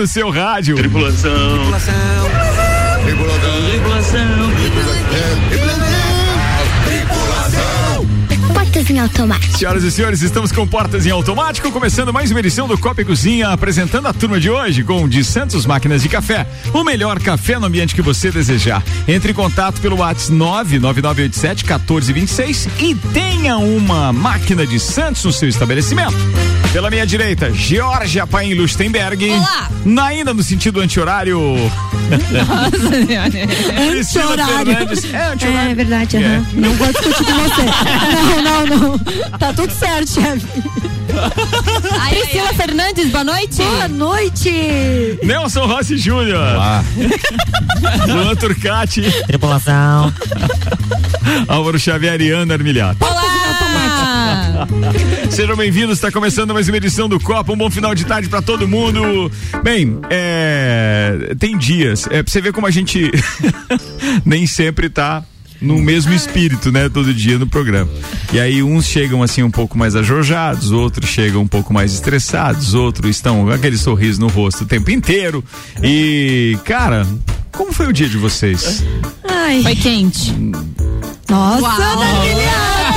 no seu rádio. Tripulação. Tripulação. Tripulação. Tripulação. Portas em automático. Senhoras e senhores, estamos com Portas em Automático, começando mais uma edição do Copa e Cozinha, apresentando a turma de hoje com de Santos Máquinas de Café. O melhor café no ambiente que você desejar. Entre em contato pelo WhatsApp 99987 1426 e tenha uma máquina de Santos no seu estabelecimento. Pela minha direita, Georgia Paim Lustenberg. Olá. Naína no sentido anti-horário. Nossa senhora. Anti-horário. É, anti-horário. É verdade, É. aham. Não vou discutir com você. Não, não, não. Tá tudo certo, chefe. Priscila Fernandes, boa noite. Boa noite. Nelson Rossi Júnior. Luan Turcati. Tripulação. Álvaro Xavier e Ana Armilhato. Olá. Sejam bem-vindos, está começando mais uma edição do Copa. Um bom final de tarde para todo mundo. Bem, é, tem dias, é pra você ver como a gente nem sempre tá no mesmo espírito, né, todo dia no programa. E aí uns chegam assim um pouco mais ajorjados, outros chegam um pouco mais estressados, outros estão com aquele sorriso no rosto o tempo inteiro. E, cara, como foi o dia de vocês? Ai. Foi quente. Nossa, Uau.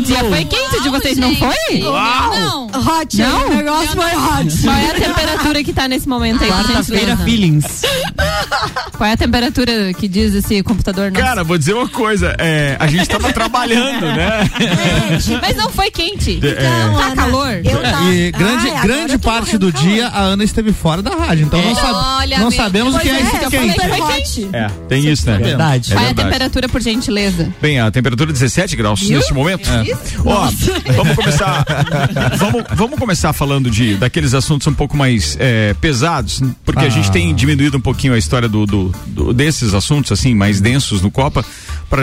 Emiliano. O dia foi quente o de vocês, não foi? Não. Hot, Não? o negócio foi hot. Qual é a temperatura que tá nesse momento aí? Quarta-feira, feelings. Qual é a temperatura que diz esse computador nosso? Cara, vou dizer uma coisa, é, a gente tava trabalhando, né? Mas não foi quente. É. Então, Tá Ana, calor. Eu tá. E grande, Ai, grande parte do calor. dia a Ana esteve fora da rádio. Então não, sab- Olha, não sabemos o que é Pois esse eu quente. Foi hot. É, tem isso, né? Verdade. É Qual é a temperatura, por gentileza? Bem, a temperatura 17 graus neste momento. Ó, vamos começar. vamos, vamos começar falando de daqueles assuntos um pouco mais é, pesados, porque a Ah. gente tem diminuído um pouquinho a história do, do- do- desses assuntos assim mais densos no Copa para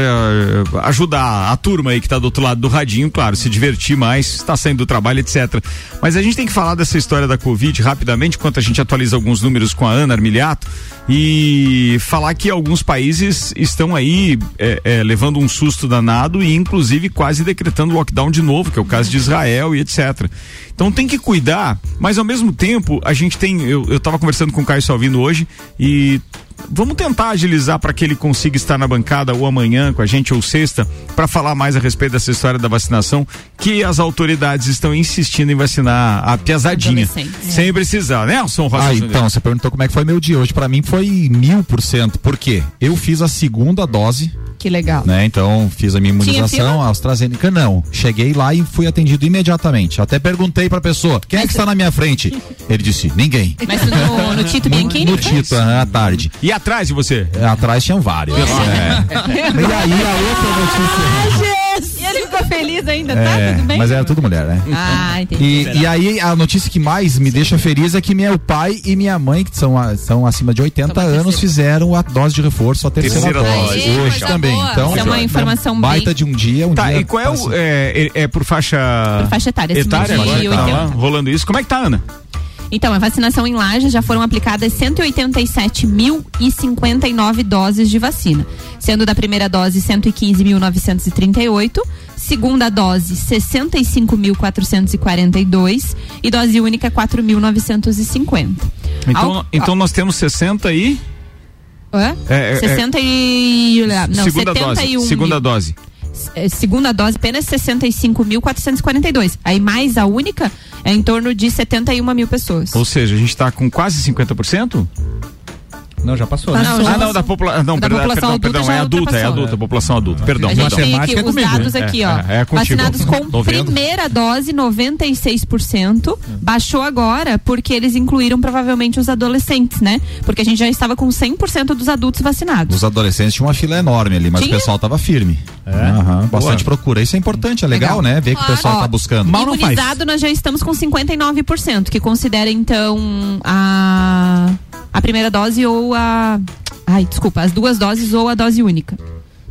ajudar a turma aí que tá do outro lado do radinho, claro, se divertir mais, está saindo do trabalho, etc. Mas a gente tem que falar dessa história da Covid rapidamente, enquanto a gente atualiza alguns números com a Ana Armiliato e falar que alguns países estão aí é, é, levando um susto danado e inclusive quase decretando lockdown de novo, que é o caso de Israel e etc. Então tem que cuidar, mas ao mesmo tempo a gente tem, eu, eu tava conversando com o Caio Salvino hoje e Vamos tentar agilizar para que ele consiga estar na bancada ou amanhã com a gente ou sexta para falar mais a respeito dessa história da vacinação que as autoridades estão insistindo em vacinar a piazadinha sem precisar, né, Nelson Rocha Ah, então, você perguntou como é que foi meu dia. Hoje, pra mim, foi mil por cento. Por quê? Eu fiz a segunda dose, Que legal. né? Então, fiz a minha imunização, a AstraZeneca. Não. Cheguei lá e fui atendido imediatamente. Até perguntei pra pessoa, quem é que está na minha frente? Ele disse, ninguém. Mas no, no Tito Bianchini? No Tito, aham, à tarde. E atrás de você? É, Atrás tinham vários. É. E aí, a outra notícia. E ele ficou feliz ainda, tá? É, Tudo bem? mas era tudo mulher, né? Ah, entendi. E, e aí, a notícia que mais me deixa feliz é que meu pai e minha mãe, que são, a- são acima de 80 Toma a anos, fizeram a dose de reforço, a terceira, Terceira dose. dose. Hoje também. boa. Então, Isso é uma informação baita bem- de um dia, um Tá, dia. e qual é o. É, é, é por faixa. Por faixa etária, Etária de agora? Tá 80. lá, rolando isso. Como é que tá, Ana? Então, a vacinação em Laje já foram aplicadas 187.059 doses de vacina, sendo da primeira dose 115.938, segunda dose 65.442 e dose única 4.950. Então, Ao- então nós temos 60 e. Hã? É, é, 60 e. Não, segunda 71 dose. Segunda mil. dose. É, segunda dose apenas 65.442. Aí mais a única é em torno de 71 mil pessoas. Ou seja, a gente tá com quase 50%? Não, já passou. Não, né? já ah, não, da, popula não, Da perdão, população perdão, adulta perdão, é adulta, é adulta, população adulta. Perdão, A gente perdão. tem aqui é os comigo, dados né? aqui, É, ó. é, é. Vacinados com primeira dose, 96%. Baixou agora porque eles incluíram provavelmente os adolescentes, né? Porque a gente já estava com 100% dos adultos vacinados. Os adolescentes tinham uma fila enorme ali, mas Tinha? o pessoal tava firme. Aham, bastante procura. Isso é importante, é legal, Legal. né? Ver que o Claro. pessoal Ó, tá buscando. Mal não faz. Imunizado, nós já estamos com 59%, que considera então a, a primeira dose ou a. Ai, desculpa, as duas doses ou a dose única.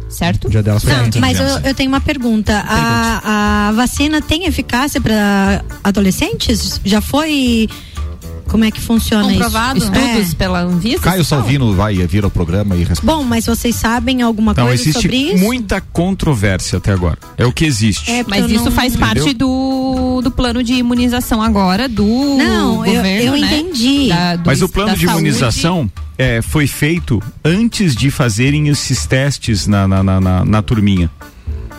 Certo? O dia delas foi Não, mas eu, eu tenho uma pergunta. A, a vacina tem eficácia para adolescentes? Já foi. Como é que funciona Comprovado? isso? Estudos É. pela Anvisa? Caio Salvino vai vir ao programa e responde. Bom, mas vocês sabem alguma Então, coisa existe sobre isso? muita controvérsia até agora. É o que existe. É, Mas eu isso não- faz parte do do, plano de imunização agora do Não, eu- governo, eu né? entendi. Da- do- Mas o plano de saúde. imunização é, foi feito antes de fazerem esses testes na, na, na, na- na turminha.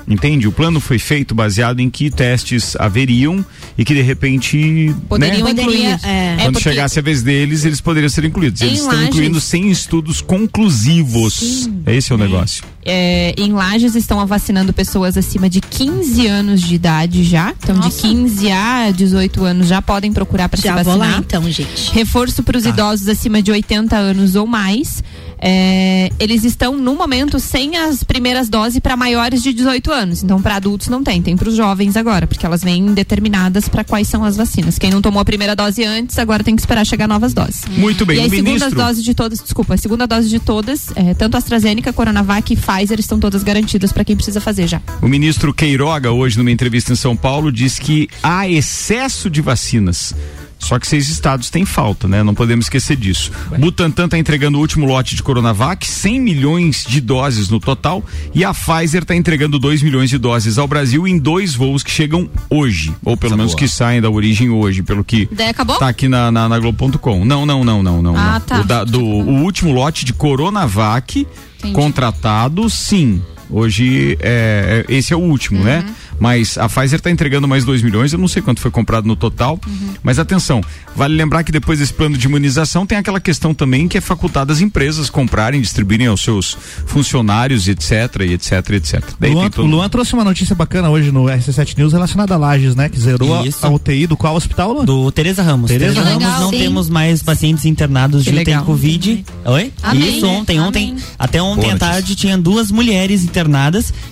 Entende? O plano foi feito baseado em que testes haveriam e que de repente. Poderiam né? incluir. Poderia, é. Quando porque- chegasse a vez deles, eles poderiam ser incluídos. Eles estão Lages- incluindo sem estudos conclusivos. Esse é o negócio. É, em Lages estão vacinando pessoas acima de 15 anos de idade já. Então, de Nossa. 15 a 18 anos já podem procurar para se vacinar. vou lá então, gente. Reforço para os idosos acima de 80 anos ou mais. É, eles estão, no momento, sem as primeiras doses para maiores de 18 anos. Então, para adultos não tem, tem para os jovens agora, porque elas vêm determinadas para quais são as vacinas. Quem não tomou a primeira dose antes, agora tem que esperar chegar novas doses. Muito bem, e o as segundas ministro. doses de todas, desculpa, a segunda dose de todas, é, tanto AstraZeneca, Coronavac e Pfizer estão todas garantidas para quem precisa fazer já. O ministro Queiroga, hoje, numa entrevista em São Paulo, diz que há excesso de vacinas. Só que seis estados têm falta, né? Não podemos esquecer disso. Butantan está entregando o último lote de Coronavac, 100 milhões de doses no total, e a Pfizer está entregando 2 milhões de doses ao Brasil em dois voos que chegam hoje, ou pelo Coisa menos boa. que saem da origem hoje, pelo que Daí acabou? tá aqui na, na, na Globo.com. Não, não, não, não, não. Ah, não. tá. O, da- do, o último lote de Coronavac Entendi. contratado, sim. Hoje é, é- esse é o último, né? Uhum. Mas a Pfizer está entregando mais 2 milhões, eu não sei quanto foi comprado no total. Uhum. Mas atenção, vale lembrar que depois desse plano de imunização tem aquela questão também que é facultado às empresas comprarem, distribuírem aos seus funcionários, etc, etc, etc. Daí Luan, todo- O Luan trouxe uma notícia bacana hoje no RC7 News relacionada a Lages, né? Que zerou a- Isso. a UTI do qual hospital, Luan? Do Tereza Ramos. Tereza Ramos. Ramos não Sim. temos mais pacientes internados Que de UTI legal. Covid. Oi? Amém. Isso ontem, ontem, Amém. até ontem Boa à notícia. tarde tinha duas mulheres internadas,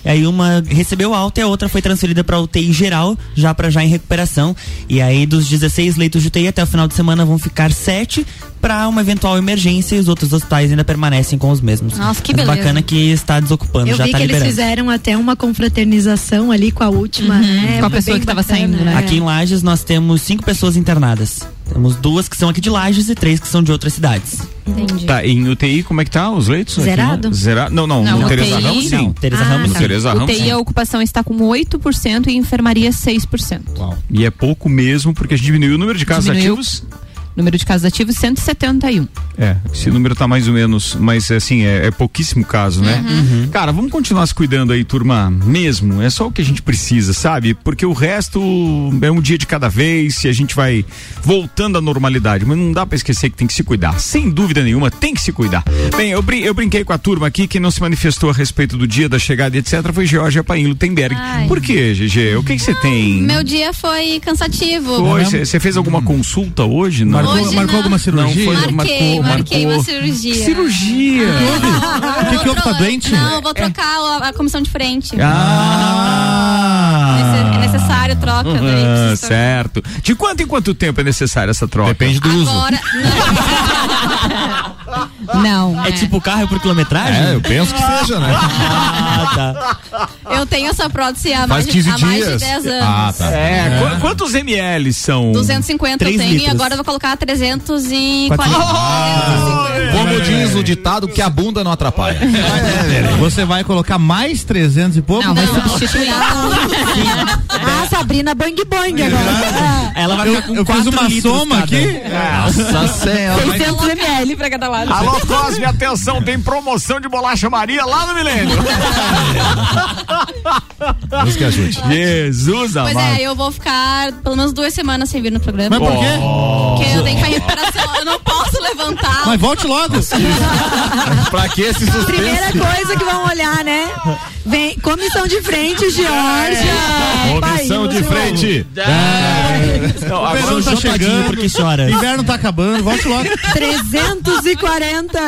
e aí uma recebeu alta e a outra foi transferida para UTI geral, já para já em recuperação. E aí dos 16 leitos de UTI até o final de semana vão ficar sete para uma eventual emergência e os outros hospitais ainda permanecem com os mesmos. Nossa, que Mas beleza. bacana que está desocupando, Eu já vi está que eles liberando. fizeram até uma confraternização ali com a última, né? com a pessoa que tava bacana, saindo, né? é. Aqui em Lages nós temos cinco pessoas internadas. Temos duas que são aqui de Lages e três que são de outras cidades. Entendi. Tá, em UTI, como é que tá os leitos? aqui, Zerado? né? Zerado? Não, não, Não, no UTI Teresa Ramos sim. Não, Tereza Ah, Ramos No tá. Teresa Ramos UTI sim. a ocupação está com 8% e enfermaria 6%. E é pouco mesmo, porque a gente diminuiu o número de casos Diminuiu. ativos. Número de casos ativos 171. É, esse número tá mais ou menos, mas assim, é, é pouquíssimo caso, né? Cara, vamos continuar se cuidando aí, turma, mesmo. É só o que a gente precisa, sabe? Porque o resto é um dia de cada vez e a gente vai voltando à normalidade. Mas não dá pra esquecer que tem que se cuidar. Sem dúvida nenhuma, tem que se cuidar. Bem, eu, brin- eu brinquei com a turma aqui, quem não se manifestou a respeito do dia da chegada e etc. foi Georgia Paim Lutemberg. Ai. Por quê, GG? O que você tem? Meu dia foi cansativo. Você fez alguma consulta hoje? Não. Marcou, Hoje marcou não. alguma cirurgia? Não, foi- Marquei, marcou, marquei marcou. uma cirurgia. Cirurgia. O que que houve? Tá doente? Não, eu vou trocar a, a comissão de frente. Ah! Nesse- É necessário troca. daí Ah, preciso trocar. certo. De quanto em quanto tempo é necessária essa troca? Depende do uso. Agora. Não. É tipo carro por quilometragem? É, eu penso que seja, né? Ah, tá. Eu tenho essa prótese há mais, de, 15 há mais de dias. 10 anos. Ah, tá. É, qu- quantos ml são? 250 eu tenho e litros. agora eu vou colocar 340. Como diz o ditado que a bunda não atrapalha. Você vai colocar mais 300 e pouco? Não, vai Não. substituir. Ah, Sabrina Bang Bang agora. Ela vai Eu, ficar com eu fiz uma soma aqui. Nossa senhora. 600 ml pra cada lado. Alô, Cosme, atenção, tem promoção de bolacha Maria lá no Milênio. Deus que ajude. Jesus Pois amado. é, eu vou ficar pelo menos duas semanas sem vir no programa. Mas por quê? Porque eu tenho que fazer recuperação, eu não posso levantar. Mas volte logo. pra que esse Primeira suspense? coisa que vão olhar, né? Vem, comissão de frente, Georgia. Comissão de frente. Não, O agora- verão tá chegando. porque chora. Inverno tá acabando, volte logo. 340.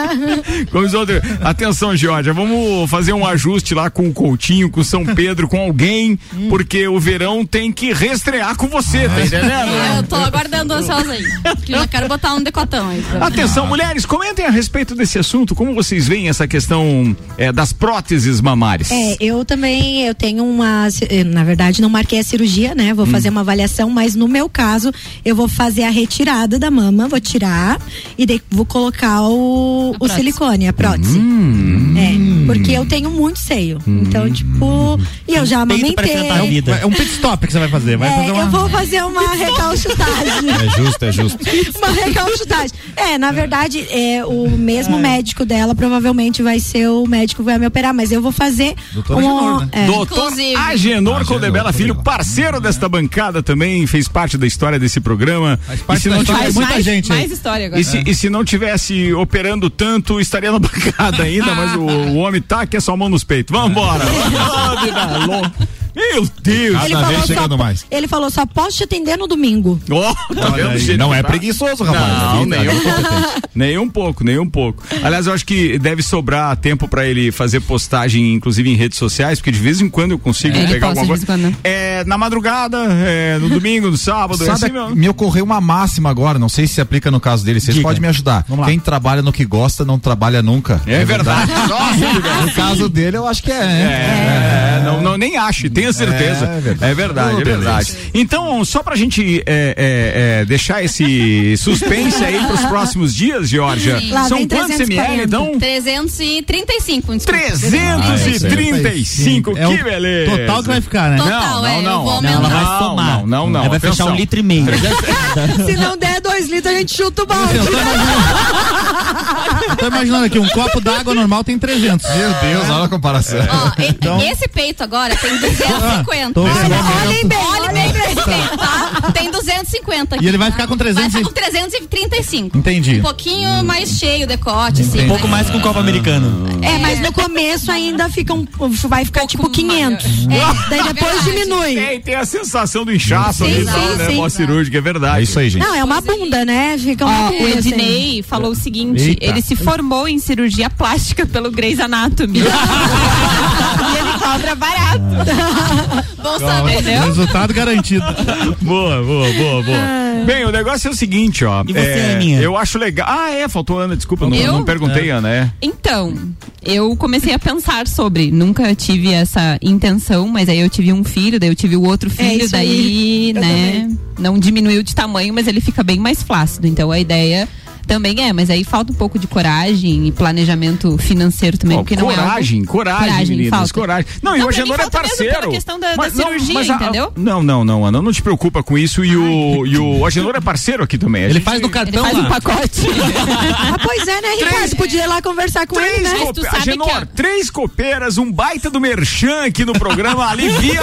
Começou de- Atenção, Georgia, vamos fazer um ajuste lá com o Coutinho, com o São Pedro, com alguém, porque o verão tem que restrear com você, tá entendendo? Eu tô aguardando ansiosa aí. Que eu já quero botar um decotão aí. pra- Atenção, mulheres, comentem a respeito desse assunto, como vocês veem essa questão é, das próteses mamárias. É, É, eu também, eu tenho uma, eh, na verdade não marquei a cirurgia, né? Hum. Vou fazer uma avaliação, mas no meu caso, eu vou fazer a retirada da mama, vou tirar e daí vou colocar o, o silicone, a prótese. Hum. É, porque eu tenho muito seio. Então, tipo, e eu já amamentei. a vida. É um pit stop que você vai fazer. Vai É, fazer uma... eu vou fazer uma recalchutagem. É justo, é justo. uma recalchutagem. É, na verdade, é, o mesmo médico dela provavelmente vai ser o médico que vai me operar, mas eu vou fazer Doutor um, Agenor, né? é, Doutor Inclusive. Agenor Agenor, Codebela Filho, parceiro desta bancada também, fez parte da história desse programa. Faz parte e se não tivesse, muita mais, gente mais história agora. e se, e se não tivesse operando tanto, estaria na bancada ainda, mas o, o homem tá que é só mão nos peitos. Vambora! Louca. Meu Deus! ele, Cada vez falou chegando só, mais. ele falou, só posso te atender no domingo. Ó, tá jeito Não é tá? preguiçoso, rapaz. Não, um, é competente. pouco, nem um pouco, nem um pouco. Aliás, eu acho que deve sobrar tempo pra ele fazer postagem, inclusive em redes sociais, porque de vez em quando eu consigo É, ele pegar alguma coisa. É, na madrugada, é, no domingo, no sábado, é Sabe, assim mesmo. me ocorreu uma máxima agora, não sei se se aplica no caso dele, vocês Diga. podem me ajudar. Vamos lá. Quem trabalha no que gosta não trabalha nunca. É verdade. Nossa, No caso dele, eu acho que é. né? É, não, não, nem ache, tenha certeza. É É verdade. verdade, Oh, é verdade. Então, só pra gente é, é, é, deixar esse suspense aí pros próximos dias, Georgia. São quantos ml, 340. então? 335, desculpa. 335, É o que beleza. Total que vai ficar, né? Total, é, eu vou Não, aumentar. ela vai Não, somar. não, não, não, Ela vai fechar um litro e meio. Se não der dois litros, a gente chuta o balde. Eu tô imaginando, aqui, um copo d'água normal tem 300. Meu Deus, olha a comparação. Ó, Então- esse peito agora tem 250. Tô vendo. Olhem bem, Olhe bem pra esse peito, tá? Tem 250 aqui. E ele vai tá? ficar com Vai 300 ficar com 335. Entendi. Um pouquinho mais cheio o decote, assim. Um pouco né? mais que um copo americano. É, mas no começo ainda fica um, vai ficar tipo Pouco 500. maior. É, Daí é depois verdade. diminui. Tem, tem a sensação do inchaço Sim, ali, sim, né? sim. Pós-cirúrgica, é verdade. É isso aí, gente. Não, é uma bunda, né? Fica uma bunda. o assim. Ednei falou o seguinte: Eita. ele se formou em cirurgia plástica pelo Grey's Anatomy. e ele cobra barato. Bom saber. Entendeu? Resultado garantido. Boa, boa, boa, boa. Bem, o negócio é o seguinte, ó. E você, é, Aninha? Eu acho legal. Ah, é, faltou Ana, desculpa, não, Eu? não perguntei, Ana, é. Então, eu comecei a pensar sobre. Nunca tive essa intenção, mas aí eu tive um filho, daí eu tive o outro filho, isso daí, né? Não diminuiu de tamanho, mas ele fica bem mais flácido. Então a ideia também é, mas aí falta um pouco de coragem e planejamento financeiro também, Ó, porque não é. algo- coragem, coragem, Coragem, meninas, falta. coragem. Não, e Não, o pra mim Agenor é parceiro. questão da- da Mas não, cirurgia, mas a- entendeu? Não, não, não, Ana, não te preocupa com isso e o, e o Agenor é parceiro aqui também. Ele gente- faz no Ele cartão faz um pacote. Ah, pois é, né, Ricardo? Podia ir lá conversar com ele, Três né? Mas cope... tu sabe Agenor, que a- três copeiras, um baita do merchan aqui no programa. Alivia,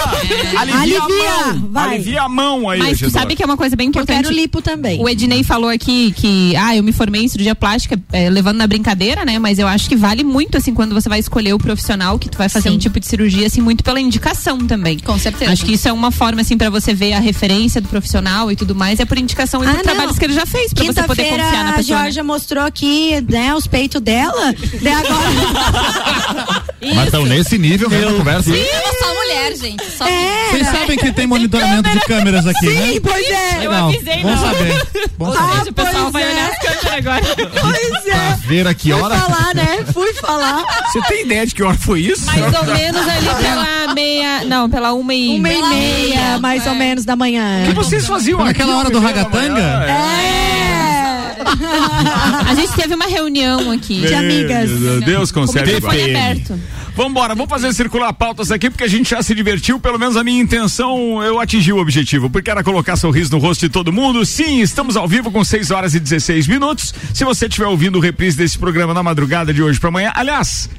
alivia, Alivia, a mão. vai. Alivia a mão aí, Mas tu Agenor. sabe que é uma coisa bem Eu importante. quero lipo também. O Ednei falou aqui que, ah, eu me formei em cirurgia plástica, é, levando na brincadeira, né? Mas eu acho que vale muito, assim, quando você vai escolher o profissional que tu vai fazer Sim. um tipo de cirurgia, assim, muito pela indicação também. Com certeza. Acho que isso é uma forma, assim, pra você ver a referência do profissional e tudo mais, é por indicação e Ah, por trabalhos que ele já fez, pra você poder confiar na a pessoa. né? Georgia mostrou aqui, né, os peitos dela. Daí agora. Mas estão nesse nível mesmo a conversa. Eu sou mulher, gente. Só É. Vocês sabem que tem monitoramento de câmeras aqui, né? Sim, pois é. Eu avisei, não. saber. Bom seja, o pessoal vai é. olhar as câmeras agora. Pois Pra é. ver a que Fui hora. falar, né? Fui falar. Você tem ideia de que hora foi isso? Mais ou menos ali pela meia. Não, pela uma e. Uma e meia, meia, mais é. ou menos, da manhã. O que vocês faziam Naquela hora do ragatanga? É. A gente teve uma reunião aqui. De amigas. Meu Deus, o conserve agora. aberto. Vambora, vamos fazer circular pautas aqui, porque a gente já se divertiu. Pelo menos a minha intenção, eu atingi o objetivo, porque era colocar sorriso no rosto de todo mundo. Sim, estamos ao vivo com 6 horas e 16 minutos. Se você estiver ouvindo o reprise desse programa na madrugada de hoje pra amanhã, aliás.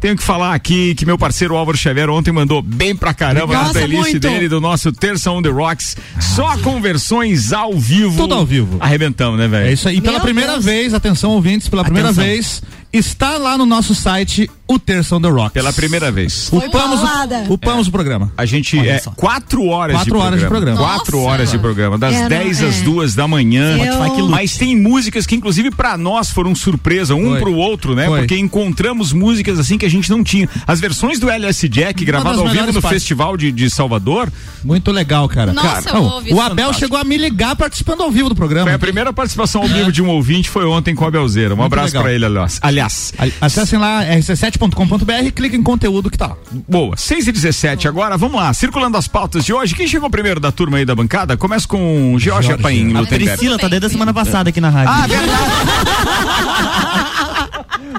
Tenho que falar aqui que meu parceiro Álvaro Xavier ontem mandou bem pra caramba na Nossa, playlist muito. dele do nosso Terça on the Rocks. Só com versões ao vivo. Tudo ao vivo. Arrebentamos, né, velho? É isso aí. E pela Meu primeira Deus. vez, atenção ouvintes, pela primeira Atenção. vez, está lá no nosso site o Terça on the Rocks. Pela primeira vez. Upamos, paulada. o, upamos o programa. A gente Olha é só. quatro horas Quatro de horas de programa. programa. Quatro Nossa. horas de programa, das É, não- 10 às é. 2 da manhã. Eu-. Mas tem músicas que, inclusive, pra nós foram surpresa, um Foi. pro outro, né? Foi. Porque encontramos músicas assim que a gente não tinha. As versões do LS Jack, gravado das ao vivo no partes. Festival de, de Salvador, Muito legal, cara. Nossa, Cara, eu não, ouvi o Abel fantástico. chegou a me ligar participando ao vivo do programa. foi a primeira participação ao vivo de um ouvinte, foi ontem com a Belzeira. Um Muito abraço pra ele, aliás. Aliás. Acessem lá rc7.com.br, clique em conteúdo que tá lá. Boa, 6 e 17 agora, vamos lá, circulando as pautas de hoje. Quem chegou primeiro da turma aí da bancada? Começa com o George Apaim, A. Priscila tá desde a semana passada aqui na rádio. Ah,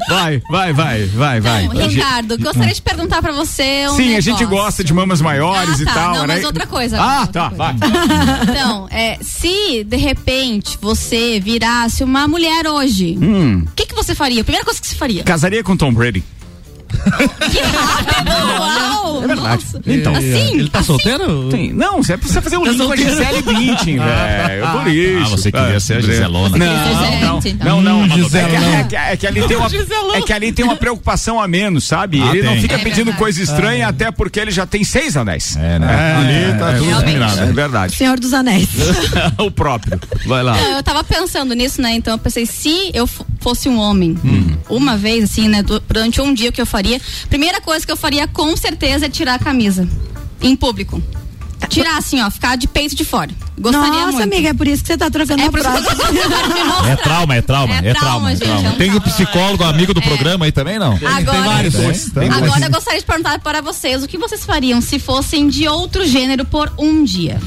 Vai, vai, vai, vai, vai. Então, Ricardo, gostaria de perguntar pra você um Sim, a gente negócio. gosta de mamas maiores Ah, e tá, tal. não, né? mas outra coisa, Ah, outra tá, vai. Então, é, se de repente você virasse uma mulher hoje, o Hum, que, que você faria? A primeira coisa que você faria? casaria com Tom Brady. Que rápido! Uau! É verdade. Nossa. Então. assim, Ele tá solteiro? Tem. Não, você precisa fazer um link com a. Gisele Bündchen, velho. Por isso. Ah, você queria ser a Giselona. Não, não, não, não. Hum, É que, é é ali tem uma, é que ali tem uma preocupação a menos, sabe? Ah, ele não tem. fica É pedindo verdade. coisa estranha, até porque ele já tem seis anéis. É, né? Ali tá tudo realmente. combinado. É verdade. Senhor dos Anéis. o próprio. Vai lá. Não, eu tava pensando nisso, né? Então eu pensei, se eu fosse um homem, Hum. uma vez, assim, né? du- Durante um dia que eu faria, primeira coisa que eu faria com certeza é tirar a camisa. Em público. Tirar assim, ó, ficar de peito de fora. Gostaria Nossa, muito. amiga, é por isso que você tá trocando É a por isso que eu próxima. tô tentando me mostrar. É trauma, é trauma, É é, trauma, trauma, é gente, trauma. é um Tem o trauma. psicólogo, amigo do programa aí também, não? Agora, vários. Tem, tem. agora eu gostaria de perguntar para vocês o que vocês fariam se fossem de outro gênero por um dia.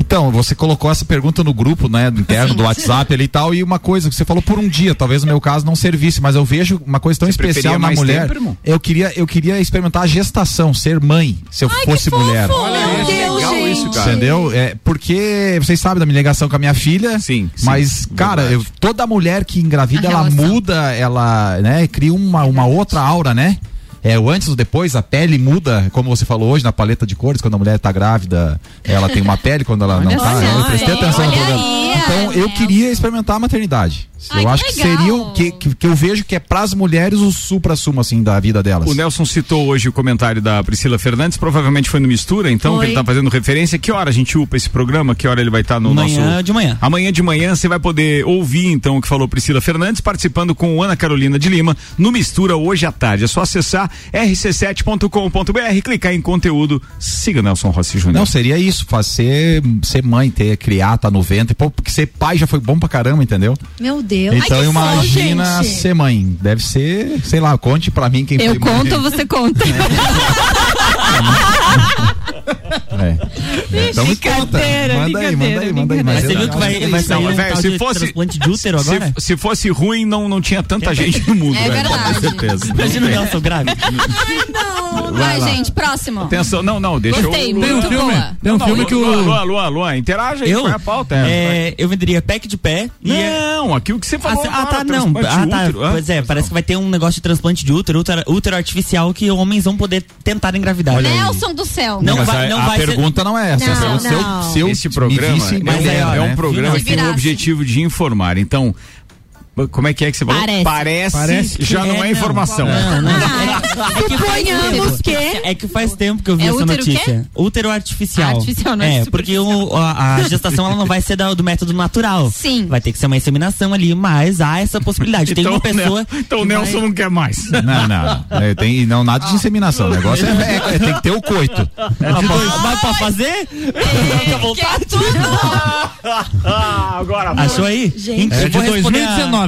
Então, você colocou essa pergunta no grupo, né, do interno do WhatsApp ali e tal, e uma coisa que você falou por um dia, talvez no meu caso não servisse, mas eu vejo uma coisa tão Você especial na mulher. tempo, eu queria, eu queria experimentar a gestação, ser mãe, se eu Ai, fosse que fofo! mulher. Meu Deus, legal gente. isso, cara. Entendeu? É, porque vocês sabem da minha ligação com a minha filha. Sim, sim, Mas, cara, eu- toda mulher que engravida, A ela relação. muda, ela, né, cria uma, uma outra aura, né? É, o antes ou depois, a pele muda, como você falou hoje na paleta de cores, quando a mulher tá grávida, ela tem uma pele, quando ela não tá. né? Eu prestei atenção no programa. Então, eu queria experimentar a maternidade. Ai, eu que acho que legal. seria o que, que, que eu vejo que é pras mulheres o supra-sumo, assim, da vida delas. O Nelson citou hoje o comentário da Priscila Fernandes, provavelmente foi no Mistura, então, Foi. que ele tá fazendo referência. Que hora a gente upa esse programa? Que hora ele vai estar no Manhã nosso. de manhã. Amanhã de manhã você vai poder ouvir então o que falou Priscila Fernandes, participando com Ana Carolina de Lima no Mistura hoje à tarde. É só acessar rc7.com.br, clicar em conteúdo, siga Nelson Rossi Júnior. Não, seria isso, fazer, ser mãe, ter, criar, tá no ventre, pô, porque ser pai já foi bom pra caramba, entendeu? Meu Deus. Então Ai, imagina ser mãe. Deve ser, sei lá, conte pra mim quem Eu foi mãe. conto ou você conta? É. Então me conta. Manda aí, manda aí, manda aí. Mas você viu que vai, vai sair Não, um velho, tal se fosse- transplante de útero agora? Se, se fosse ruim, não, não tinha tanta gente no mundo. É velho, verdade. Com certeza. Imagina o Nelson grave. Vai, lá. gente, próximo. Atenção, não, não, deixa Gostei, eu. muito Tem um filme, boa. tem um Não, filme que o. Luan, Luan, Luan, interaja aí, Eu? qual é a pauta? É. É, eu venderia pack de pé e. Não, aqui o que você Ah, falou. ah, agora, tá, não. Ah, tá. Pois é, parece que vai ter um negócio de transplante de útero, útero, útero artificial que homens vão poder tentar engravidar. Nelson do céu. Não Mas vai- a, não a vai ser- pergunta não é essa. Não, Se eu- se eu- não. se eu Esse programa visse é, mulher, é, é um né? programa que tem o objetivo de informar. Então, como é que é que você falou? Parece. Parece, Parece que já não é, não. informação. Não, não. É, é que faz Suponhamos tempo. que- É que faz tempo que eu vi É essa útero o quê? notícia. Útero artificial. Artificial, não é É, porque o, a, a gestação ela não vai ser da- do método natural. Sim. Vai ter que ser uma inseminação ali, mas há essa possibilidade. Tem uma o pessoa. Nel- então o que vai- Nelson não quer mais. Não, não. É, tem, não, nada de inseminação. O negócio é, é- é- tem que ter o coito. Ah, pra- Vai pra fazer? À vontade. Ah, agora vai. Achou aí? Gente. É de vou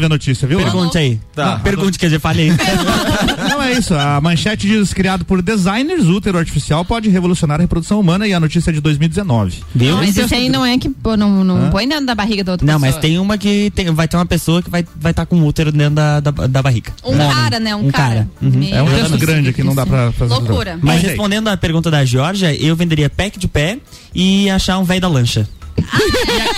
responder a- 2019 a notícia, viu? Pergunte aí. Tá. Não, Pergunte que eu já falei. Não é isso. A manchete diz: criado por designers, útero artificial pode revolucionar a reprodução humana e a notícia é de 2019. Viu? Mas isso aí não é que pô, não, não põe dentro da barriga da outra Não, pessoa. mas tem uma que tem- vai ter uma pessoa que vai estar vai tá com útero dentro da, da, da barriga. Um cara, né? Um, cara. Uhum. Meu É um texto grande aqui, não dá pra fazer. Loucura. Mas Mas, respondendo a pergunta da Georgia, eu venderia pack de pé e achar um velho da lancha.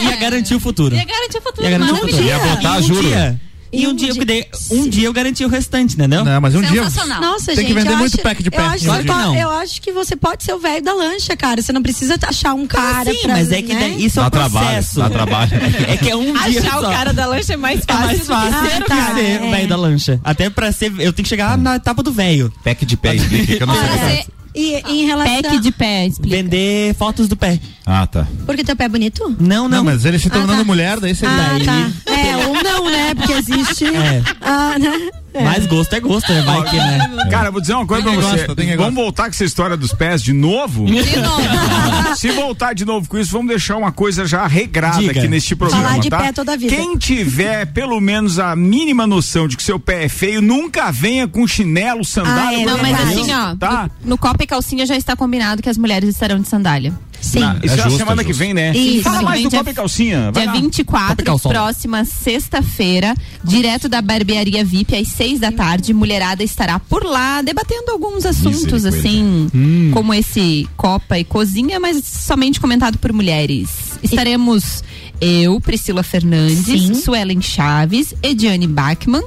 Ia, ia garantir o futuro. Ia garantir o futuro. Ia garantir o futuro. Ia botar, e um juro. dia. E um dia, eu dei- um dia eu garanti o restante, entendeu? Não, mas um dia. Nossa, Tem gente, que vender muito acho, pack de pé Eu acho, um que você dia. pode- Não. eu acho que você pode ser o velho da lancha, cara. Você não precisa achar um cara Sim, pra, mas é que né? isso é um trabalho, processo. dá trabalho. É que é um dia Achar só. o cara da lancha é mais É fácil. mais fácil Ah, do tá, que ser é. velho da lancha. Até pra ser. Eu tenho que chegar na etapa do velho. Pack de pé, explica que eu não sei. E em relação. Pack de pé, explica. Vender fotos do pé. Ah, tá. Porque teu pé é bonito? Não, Não, não. mas ele se tornando tá. mulher, daí você. Ah, daí- tá. É, ou não, né? Porque existe. É. Ah, né? Mas gosto é gosto, né? Vai que, né? Cara, vou dizer uma coisa Tem pra você. gosta, vamos gosta. voltar com essa história dos pés de novo? De novo. Se voltar de novo com isso, vamos deixar uma coisa já regrada Diga. aqui neste programa. Falar de tá? pé toda a vida. Quem tiver pelo menos a mínima noção de que seu pé é feio, nunca venha com chinelo, sandália. Ah, é Não, mas assim, ó, Tá? no, no Copa e Calcinha já está combinado que as mulheres estarão de sandália. Sim. Na- isso é, a justo, semana é que vem, né? Isso. Fala mais do Copa e Calcinha. Vai Dia lá. 24, calção. próxima sexta-feira, direto da barbearia VIP, às seis da tarde. Mulherada estará por lá debatendo alguns assuntos, assim, como esse Copa e Cozinha, mas somente comentado por mulheres. Estaremos eu, Priscila Fernandes, Sim. Suelen Chaves, Ediane Bachmann.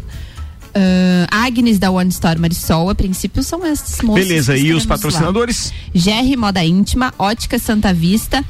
Ah, Agnes da One Store Marisol, a princípio são esses moços. Beleza, e os estaremos lá. patrocinadores? GR Moda Íntima, Ótica Santa Vista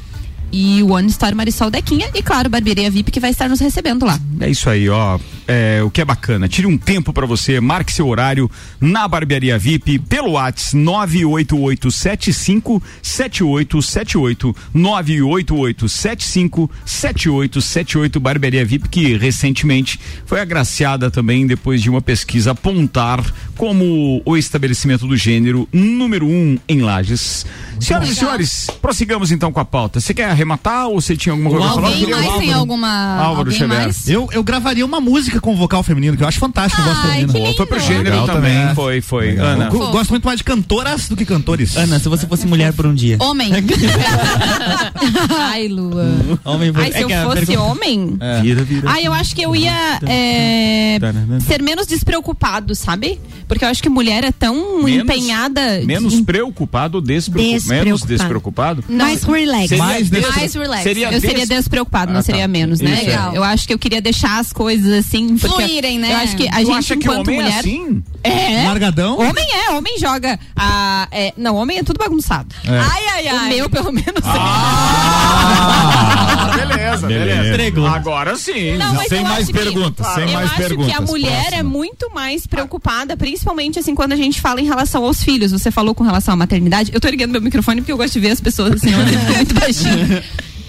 e o One Store Marisol Dequinha e claro, Barbearia VIP que vai estar nos recebendo lá. É isso aí, ó. É, o que é bacana, tire um tempo pra você, marque seu horário na Barbearia VIP pelo Whats 988757878 988757878 Barbearia VIP que recentemente foi agraciada também depois de uma pesquisa apontar como o estabelecimento do gênero número um em Lages. Senhoras e senhores, prossigamos então com a pauta. Você quer arrematar ou você tinha alguma coisa pra falar? Eu Alguém o mais tem Álvaro. alguma. Álvaro alguém Xavier. mais? Eu, eu gravaria uma música com vocal feminino, que eu acho fantástico a voz Ai, feminina. que Boa, foi pro lindo. gênero Legal também. também. Foi, foi. Legal. Ana. Gosto muito mais de cantoras do que cantores. Ana, se você fosse mulher por um dia. Homem. Ai, Luan. Homem por Ai, se é eu que a fosse pergunta- homem. Vira, vira. Ai, eu acho que eu ia é, ser menos despreocupado, sabe? Porque eu acho que mulher é tão Menos- empenhada. Menos em- preocupado ou despreocupado? Menos Despreocupado. despreocupado? Mais relax. Seria Mais Mais relax. Seria Eu seria des- despreocupado, não Ah, tá. seria menos, né? Isso, é. Legal. Eu acho que eu queria deixar as coisas assim. Fluírem, né? Eu acho que a Tu gente, acha que enquanto homem mulher. é assim? É. Largadão. Homem é, homem joga. A, é, não, homem é tudo bagunçado. Ai, ai, O ai. meu, pelo menos. Ah, beleza, beleza. Entregou. Agora sim. Não, sem eu mais acho perguntas, sem eu mais acho perguntas. que a mulher é muito mais preocupada, principalmente assim, quando a gente fala em relação aos filhos. Você falou com relação à maternidade. Eu tô erguendo meu microfone porque eu gosto de ver as pessoas assim, eu muito baixinho.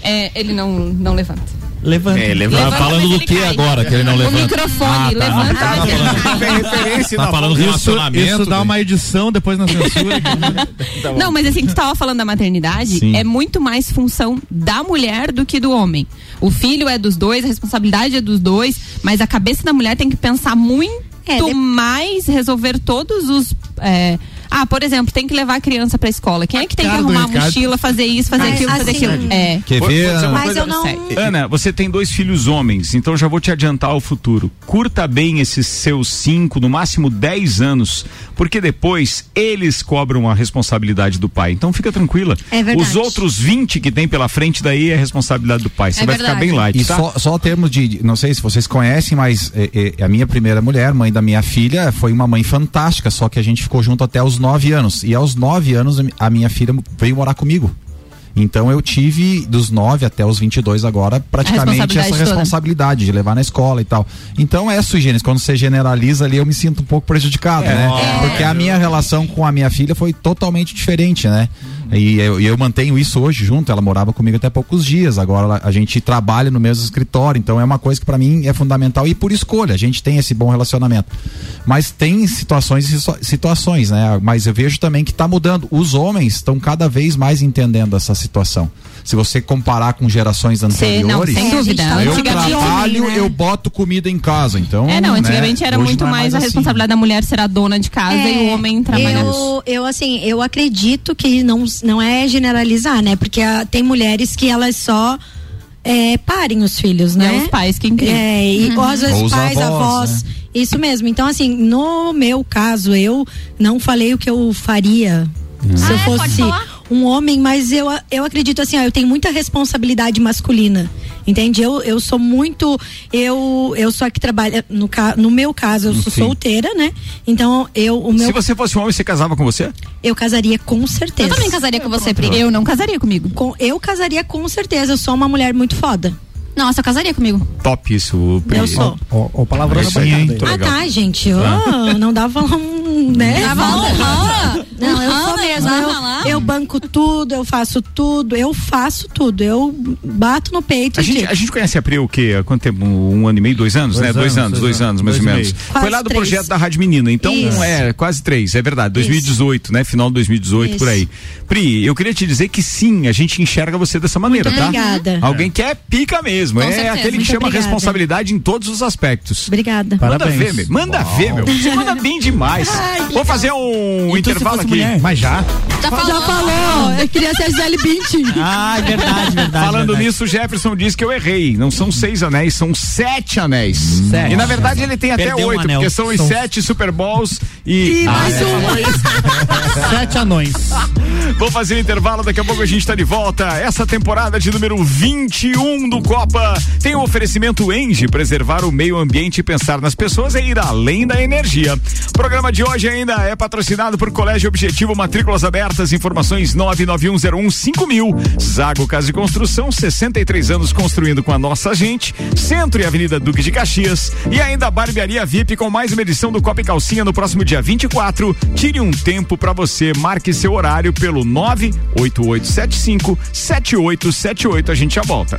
É, ele não, não levanta. Levanta. É, levanta. Tá Levanta, falando do que agora que ele não O levanta? microfone, Ah, tá. levanta, Tá mas ele falando- referência Tá falando. Isso, relacionamento. isso dá uma edição depois na censura. Não, mas assim, tu tava falando da maternidade, Sim. é muito mais função da mulher do que do homem. O filho é dos dois, a responsabilidade é dos dois, mas a cabeça da mulher tem que pensar muito É, de- mais, resolver todos os. é, ah, por exemplo, tem que levar a criança pra escola. Quem é que tem que arrumar a mochila, fazer isso, fazer Mas, aquilo, fazer assim, aquilo? É. Quer ver? Mas eu não. Ana, você tem dois filhos homens, então já vou te adiantar o futuro. Curta bem esses seus cinco, no máximo 10 anos, porque depois eles cobram a responsabilidade do pai. Então fica tranquila. É verdade. Os outros 20 que tem pela frente daí é responsabilidade do pai. Você É vai ficar bem light, E tá? só, só termos de, de- não sei se vocês conhecem, mas é, é, a minha primeira mulher, mãe da minha filha, foi uma mãe fantástica, só que a gente ficou junto até os nove anos. E aos nove anos a minha filha veio morar comigo. Então eu tive dos 9 até os 22 agora praticamente responsabilidade essa toda. responsabilidade de levar na escola e tal. Então é sui generis, quando você generaliza ali eu me sinto um pouco prejudicado, né? Porque a minha relação com a minha filha foi totalmente diferente, né? E eu, eu mantenho isso hoje junto, ela morava comigo até poucos dias, agora a gente trabalha no mesmo escritório, então é uma coisa que pra mim é fundamental e por escolha, a gente tem esse bom relacionamento. Mas tem situações e situa- situações, né? Mas eu vejo também que tá mudando. Os homens estão cada vez mais entendendo essa situação. Se você comparar com gerações não, anteriores, sem É, a dúvida. eu trabalho, né? eu boto comida em casa, então. É, não, antigamente né, era hoje muito não é mais, a assim. responsabilidade da mulher ser a dona de casa e o homem trabalhar. Eu, eu, assim, eu acredito que não, não é generalizar, né? Porque ah, tem mulheres que elas só é, parem os filhos, E né? é os pais que criam. É, e ou às vezes Ou os pais, avós, avós. né? Isso mesmo. Então, assim, no meu caso, eu não falei o que eu faria se eu Ah, é? Pode fosse falar? Um homem, mas eu, eu acredito assim, ó, eu tenho muita responsabilidade masculina. Entende? Eu, eu sou muito. Eu, eu sou a que trabalha. No, ca- no meu caso, eu sou Sim. solteira, né? Então, eu, o meu, Se você fosse um homem, você casava com você? eu casaria com certeza. Eu também casaria com você, Pri. Eu não casaria comigo. Com- eu casaria com certeza. Eu sou uma mulher muito foda. Nossa, eu casaria comigo. Top isso, Pri. Eu sou. O, o palavrão É bancada aí. Ah, tá, gente. Oh, não dá pra falar um. Né? Vamos, vamos. Não, eu sou mesmo. Eu, eu banco tudo, eu faço tudo, eu faço tudo. Eu bato no peito A gente, a gente conhece a Pri o quê? Há quanto tempo? Um ano e meio, dois anos, Dois né? dois anos, anos, dois anos, anos, mais ou dois menos. meio. Foi lá do três. projeto da Rádio Menina. Então, Isso. é, quase três, é verdade. 2018, né? Final de 2018, por Isso. aí. Pri, eu queria te dizer que sim, a gente enxerga você dessa maneira, Muito tá? obrigada. Alguém que é pica mesmo. Com é certeza. aquele que Muito chama obrigada. responsabilidade em todos os aspectos. Obrigada. Manda Parabéns. ver, meu. Manda ver, meu. Você manda bem demais. Vou fazer um E intervalo aqui. mulher? Mas já. Já falou. Já falou, eu queria ser a Gisele Bündchen. Ah, é verdade, verdade. Falando verdade. nisso, o Jefferson disse que eu errei. Não são seis anéis, são sete anéis. Sete. E na verdade ele tem até Perdeu um oito, anel. porque são os São- sete Super Bowls e. E mais Ah, um. Sete anões. Vou fazer o intervalo, daqui a pouco a gente tá de volta. Essa temporada de número 21 do Copa tem o oferecimento Engie, preservar o meio ambiente e pensar nas pessoas é ir além da energia. O programa de hoje ainda é patrocinado por Colégio Objetivo Abertas, informações 991015000. Zago Casa e Construção, 63 anos construindo com a nossa gente. Centro e Avenida Duque de Caxias. E ainda Barbearia VIP com mais uma edição do Copa e Calcinha no próximo dia 24. Tire um tempo para você, marque seu horário pelo 98875 7878. A gente já volta.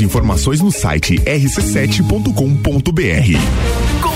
informações no site rc7.com.br.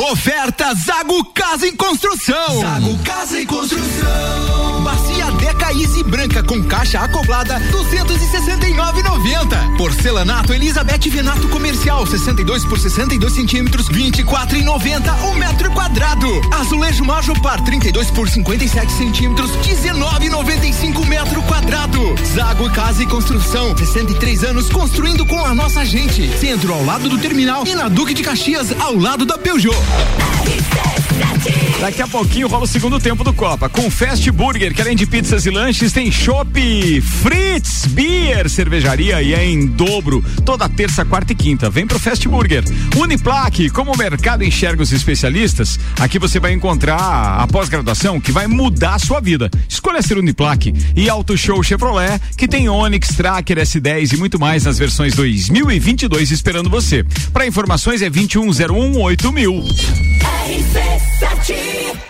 Oferta Zago Casa em Construção. Zago Casa em Construção. Deca Easy branca com caixa acoplada 269,90. Porcelanato Elizabeth Venato comercial 62 por 62 centímetros 24,90 o metro quadrado. Azulejo Majopar 32 por 57 centímetros 19,95 metro quadrado. Zago Casa e Construção 63 anos construindo com a nossa gente. Centro ao lado do terminal e na Duque de Caxias ao lado da Peugeot. Daqui a pouquinho rola o segundo tempo do Copa. Com Fast Burger, que além de pizzas e lanches, tem chopp, Fritz, Beer, cervejaria e é em dobro. Toda terça, quarta e quinta. Vem pro Fast Burger. Uniplaque, como o mercado enxerga os especialistas, aqui você vai encontrar a pós-graduação que vai mudar a sua vida. Escolha ser Uniplaque. E Auto Show Chevrolet, que tem Onix, Tracker, S10 e muito mais nas versões 2022 esperando você. Para informações é 2101 8000. Baby.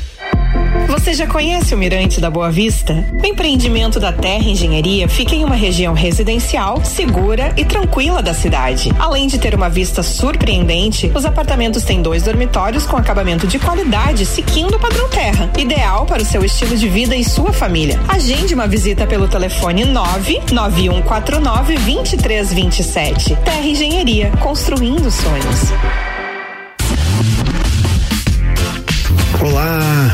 Você já conhece o Mirante da Boa Vista? O empreendimento da Terra Engenharia fica em uma região residencial, segura e tranquila da cidade. Além de ter uma vista surpreendente, os apartamentos têm dois dormitórios com acabamento de qualidade, seguindo o padrão Terra, ideal para o seu estilo de vida e sua família. Agende uma visita pelo telefone 99149 2327. Terra Engenharia, construindo sonhos.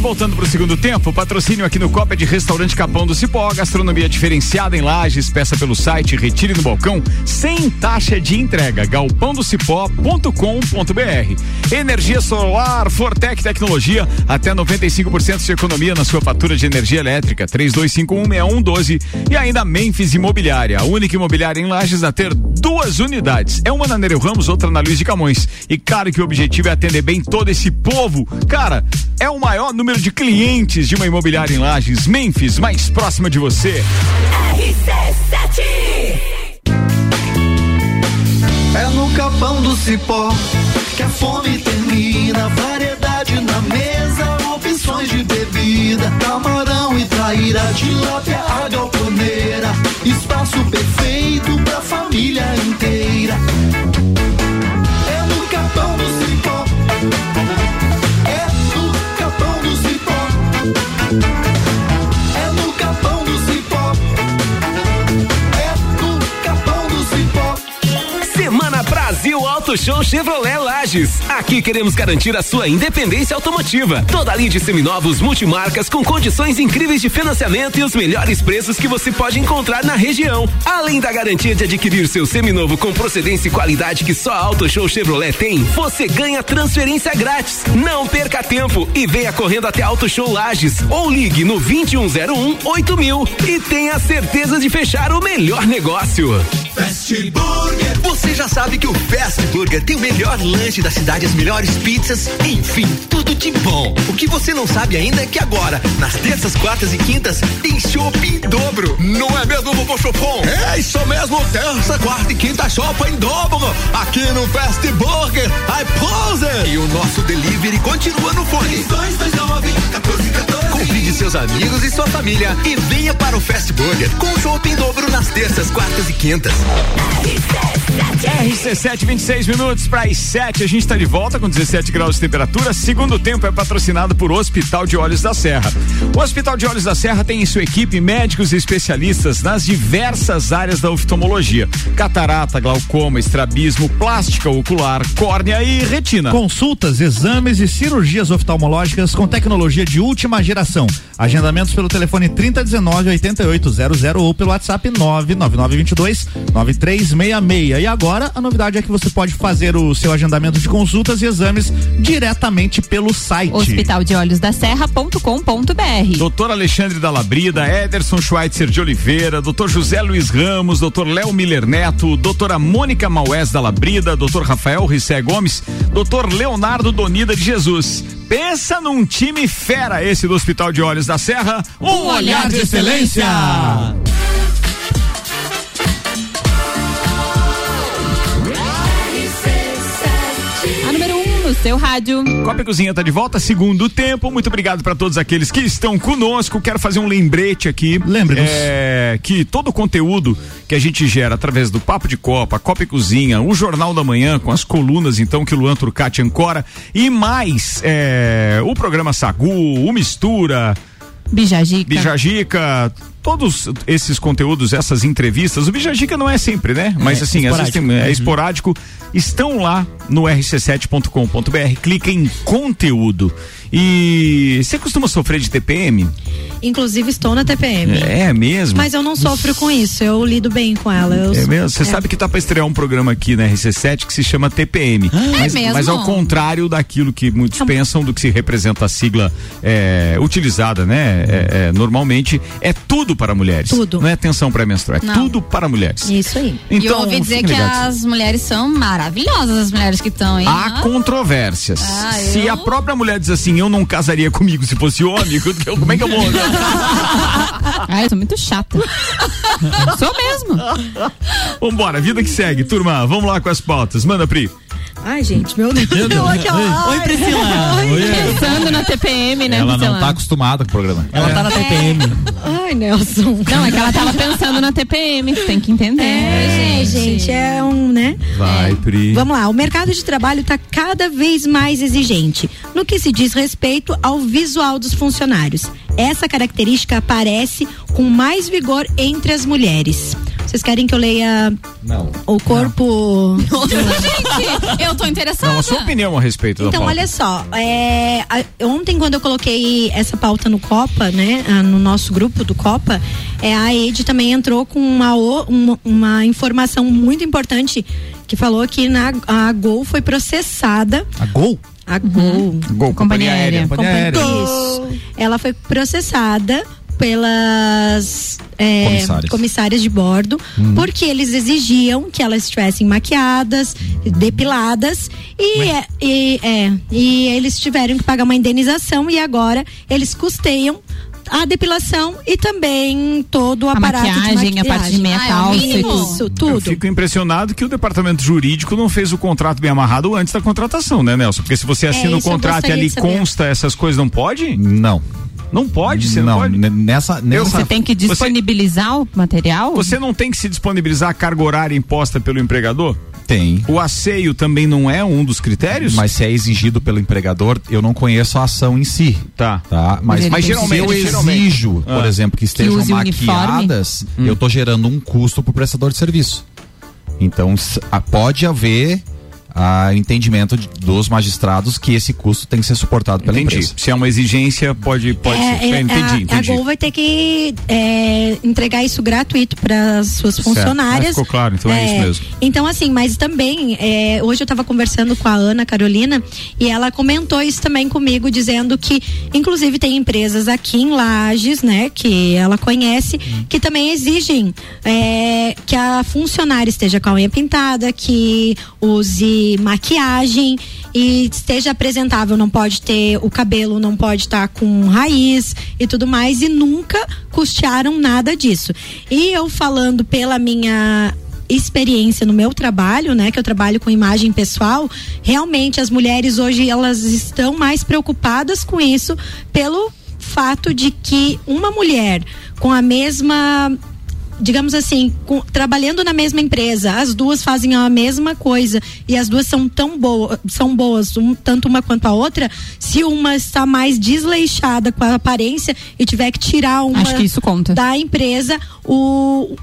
Voltando pro segundo tempo, patrocínio aqui no Copa é de Restaurante Capão do Cipó, gastronomia diferenciada em lajes, peça pelo site, retire no balcão, sem taxa de entrega, galpãodocipó.com.br. Energia solar, Fortec Tecnologia, até 95% de economia na sua fatura de energia elétrica, 32516112 e ainda Memphis Imobiliária, a única imobiliária em lajes a ter duas unidades. É uma na Nereu Ramos, outra na Luiz de Camões. E claro que o objetivo é atender bem todo esse povo. Cara, é o maior número de clientes de uma imobiliária em Lages, Memphis, mais próxima de você. É no capão do cipó que a fome termina. Variedade na mesa, opções de bebida. Camarão e traíra, tilápia, a galponeira. Espaço perfeito pra família inteira. É no capão do cipó. Brasil Auto Show Chevrolet Lages. Aqui queremos garantir a sua independência automotiva. Toda linha de seminovos multimarcas com condições incríveis de financiamento e os melhores preços que você pode encontrar na região. Além da garantia de adquirir seu seminovo com procedência e qualidade que só a Auto Show Chevrolet tem, você ganha transferência grátis. Não perca tempo e venha correndo até Auto Show Lages ou ligue no 2101 8000 e tenha certeza de fechar o melhor negócio. Fast Burger. Você já sabe que o Fast Burger tem o melhor lanche da cidade, as melhores pizzas, enfim, tudo de bom. O que você não sabe ainda é que agora, nas terças, quartas e quintas, tem chopp em dobro. Não é mesmo, vovô Chopon? É isso mesmo, terça, quarta e quinta chopp em dobro. Aqui no Fast Burger, I pose. E o nosso delivery continua no fone. 229 1414. Convide seus amigos e sua família e venha para o Fast Burger com chopp em dobro nas terças, quartas e quintas. RC7, 26 minutos para as 7. A gente está de volta com 17 graus de temperatura. Segundo tempo é patrocinado por Hospital de Olhos da Serra. O Hospital de Olhos da Serra tem em sua equipe médicos e especialistas nas diversas áreas da oftalmologia: catarata, glaucoma, estrabismo, plástica ocular, córnea e retina. Consultas, exames e cirurgias oftalmológicas com tecnologia de última geração. Agendamentos pelo telefone 3019 8800 ou pelo WhatsApp 99922 9366. E agora a novidade é que você pode fazer o seu agendamento de consultas e exames diretamente pelo site. Hospital de Olhos da Serra.com.br. Doutor Alexandre da Labrida, Ederson Schweitzer de Oliveira, doutor José Luiz Ramos, doutor Léo Miller Neto, doutora Mônica Maués da Labrida, doutor Rafael Rissé Gomes, doutor Leonardo Donida de Jesus. Pensa num time fera esse do Hospital de Olhos da Serra, um, olhar de excelência. Seu rádio. Copa e Cozinha tá de volta, segundo tempo. Muito obrigado para todos aqueles que estão conosco. Quero fazer um lembrete aqui. Lembre-nos. É, que todo o conteúdo que a gente gera através do Papo de Copa, Copa e Cozinha, o Jornal da Manhã, com as colunas então que o Luan Turcati ancora, e mais é, o programa Sagu, o Mistura, Bijagica. Bijagica, todos esses conteúdos, essas entrevistas, o Bijagica não é sempre, né? Mas É, assim, às vezes esporádico. tem- é Uhum. esporádico, estão lá no rc7.com.br, clica em conteúdo. E você costuma sofrer de TPM? Inclusive estou na TPM. É mesmo? Mas eu não sofro com isso, eu lido bem com ela. Eu É mesmo? Você é. sabe que tá pra estrear um programa aqui na RC7 que se chama TPM. mas, mesmo? mas ao contrário daquilo que muitos pensam, do que se representa a sigla é, utilizada, né? É, é, normalmente é tudo para mulheres. Tudo. Não é atenção pré-menstrual, é Não. tudo para mulheres. Isso aí. e eu Então, ouvi dizer que ligados. as mulheres são maravilhosas, as mulheres que estão aí. Há Ah, controvérsias. Ah, Se eu- a própria mulher diz assim, eu não casaria comigo se fosse homem, como é que eu vou? Ai, eu tô muito chata. Sou mesmo. Vambora, vida que segue, turma. Vamos lá com as pautas. Manda, Pri. Ai, gente, meu Deus. Meu Deus. Aqui, ó. Oi, Priscila. Oi. Pensando na TPM, né, Ela não tá acostumada com o programa. Ela tá na TPM. Ai, Nelson. Não, é que ela tava pensando na TPM, tem que entender. É, gente, é um, né? Vai, Pri. Vamos lá, o mercado de trabalho está cada vez mais exigente no que se diz respeito ao visual dos funcionários. Essa característica aparece com mais vigor entre as mulheres. Vocês querem que eu leia Não. o corpo? Gente, eu tô interessada. Não, a sua opinião a respeito da Então, olha só, é, a- ontem quando eu coloquei essa pauta no Copa, né, ah, no nosso grupo do Copa, é, a Ed também entrou com uma, uma, uma informação muito importante que falou que na, a Gol foi processada. A Gol? A Gol. Gol, companhia aérea. Companhia aérea. Isso. Ela foi processada pelas é, Comissárias. comissárias de bordo, porque eles exigiam que elas estivessem maquiadas, depiladas e, é, e, é, e eles tiveram que pagar uma indenização e agora eles custeiam a depilação e também todo o A aparato maquiagem, de a parte de maquiagem. meia Ah, é o mínimo. tudo. Isso, Eu fico impressionado que o departamento jurídico não fez o contrato bem amarrado antes da contratação, né, Nelson? Porque se você assina o isso eu contrato e ali consta essas coisas, não pode? Não. Não pode, você não, não, pode. nessa, nessa Você tem que disponibilizar o material? Você não tem que se disponibilizar a carga horária imposta pelo empregador? tem. O asseio também não é um dos critérios? Mas se é exigido pelo empregador, eu não conheço a ação em si. Tá. Tá? Mas, Mas que se eu geralmente- exijo, Ah. por exemplo, que estejam uniforme? maquiadas, eu tô gerando um custo pro prestador de serviço. Então, pode haver a entendimento de- dos magistrados que esse custo tem que ser suportado pela Entendi. empresa. Se é uma exigência, pode, pode É, ser. é, entendi, a, entendi. a Gol vai ter que é, entregar isso gratuito para as suas Certo. funcionárias. Ah, ficou claro, então é isso mesmo. Então, assim, mas também, é, hoje eu estava conversando com a Ana Carolina e ela comentou isso também comigo, dizendo que, inclusive, tem empresas aqui em Lages, né, que ela conhece, que também exigem é, que a funcionária esteja com a unha pintada, que use maquiagem e esteja apresentável, não pode ter o cabelo, não pode estar com raiz e tudo mais, e nunca custearam nada disso. E eu falando pela minha experiência no meu trabalho, né, que eu trabalho com imagem pessoal, realmente as mulheres hoje elas estão mais preocupadas com isso pelo fato de que uma mulher com a mesma digamos assim, com- trabalhando na mesma empresa, as duas fazem a mesma coisa e as duas são tão boas, são boas, um- tanto uma quanto a outra, se uma está mais desleixada com a aparência e tiver que tirar uma Acho que isso conta. da empresa, o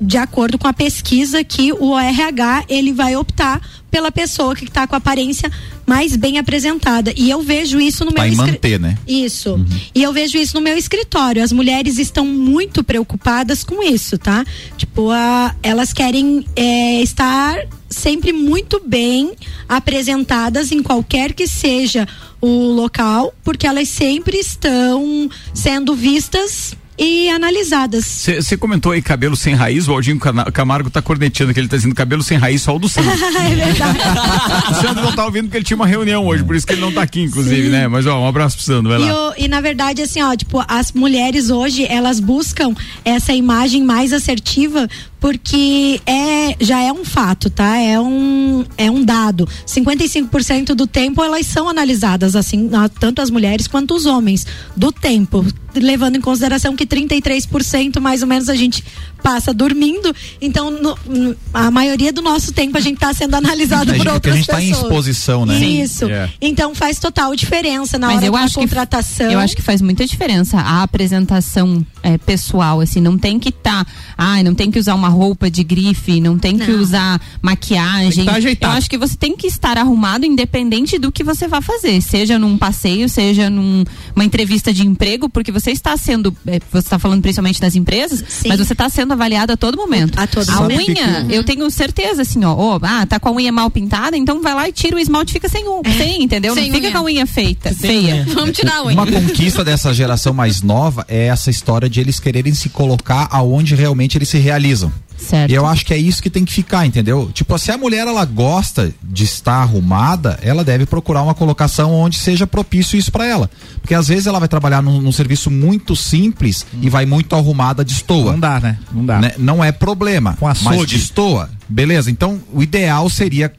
de acordo com a pesquisa que o RH ele vai optar pela pessoa que está com a aparência mais bem apresentada. E eu vejo isso no Vai meu escri- manter, né? isso. E eu vejo isso no meu escritório. As mulheres estão muito preocupadas com isso, tá? Tipo, a, elas querem é, estar sempre muito bem apresentadas em qualquer que seja o local, porque elas sempre estão sendo vistas e analisadas. Você comentou aí cabelo sem raiz, o Aldinho Camargo tá corneteando que ele tá dizendo cabelo sem raiz só o do Sandro. é verdade. o Sandro não tá ouvindo porque ele tinha uma reunião hoje, por isso que ele não tá aqui, inclusive, Sim. né? Mas ó, um abraço pro Sandro, vai E, lá. o- e na verdade, assim, ó, tipo, as mulheres hoje, elas buscam essa imagem mais assertiva porque é, já é um fato, tá? É um, é um dado. 55% do tempo elas são analisadas, assim, tanto as mulheres quanto os homens, do tempo. Levando em consideração que 33% mais ou menos a gente passa dormindo, então no- no- a maioria do nosso tempo a gente está sendo analisado É, por porque a outras gente tá em pessoas. exposição, né? Isso. É. Então faz total diferença na Mas hora eu da acho que contratação. eu acho que faz muita diferença a apresentação é, pessoal, assim, não tem que estar, ai, não tem que usar uma roupa de grife, não tem que Não. usar maquiagem. Tem que tá ajeitado. eu acho que você tem que estar arrumado independente do que você vá fazer, seja num passeio, seja numa entrevista de emprego, porque você está sendo, é, você está falando principalmente das empresas, Sim. mas você está sendo avaliado a todo momento. A todo a momento. unha, eu tenho certeza assim, ó, ó, ah, tá com a unha mal pintada, então vai lá e tira o esmalte, fica sem, um, sem entendeu? Sem não fica unha. com a unha feita, feia. Vamos tirar a unha. Uma conquista dessa geração mais nova é essa história de eles quererem se colocar aonde realmente eles se realizam. Certo. E eu acho que é isso que tem que ficar, entendeu? Tipo, se a mulher ela gosta de estar arrumada, ela deve procurar uma colocação onde seja propício isso pra ela. Porque às vezes ela vai trabalhar num, num serviço muito simples e vai muito arrumada de estoa. Não dá, né? Não dá. Né? Não é problema. Com açougue. mas destoa. Beleza, então o ideal seria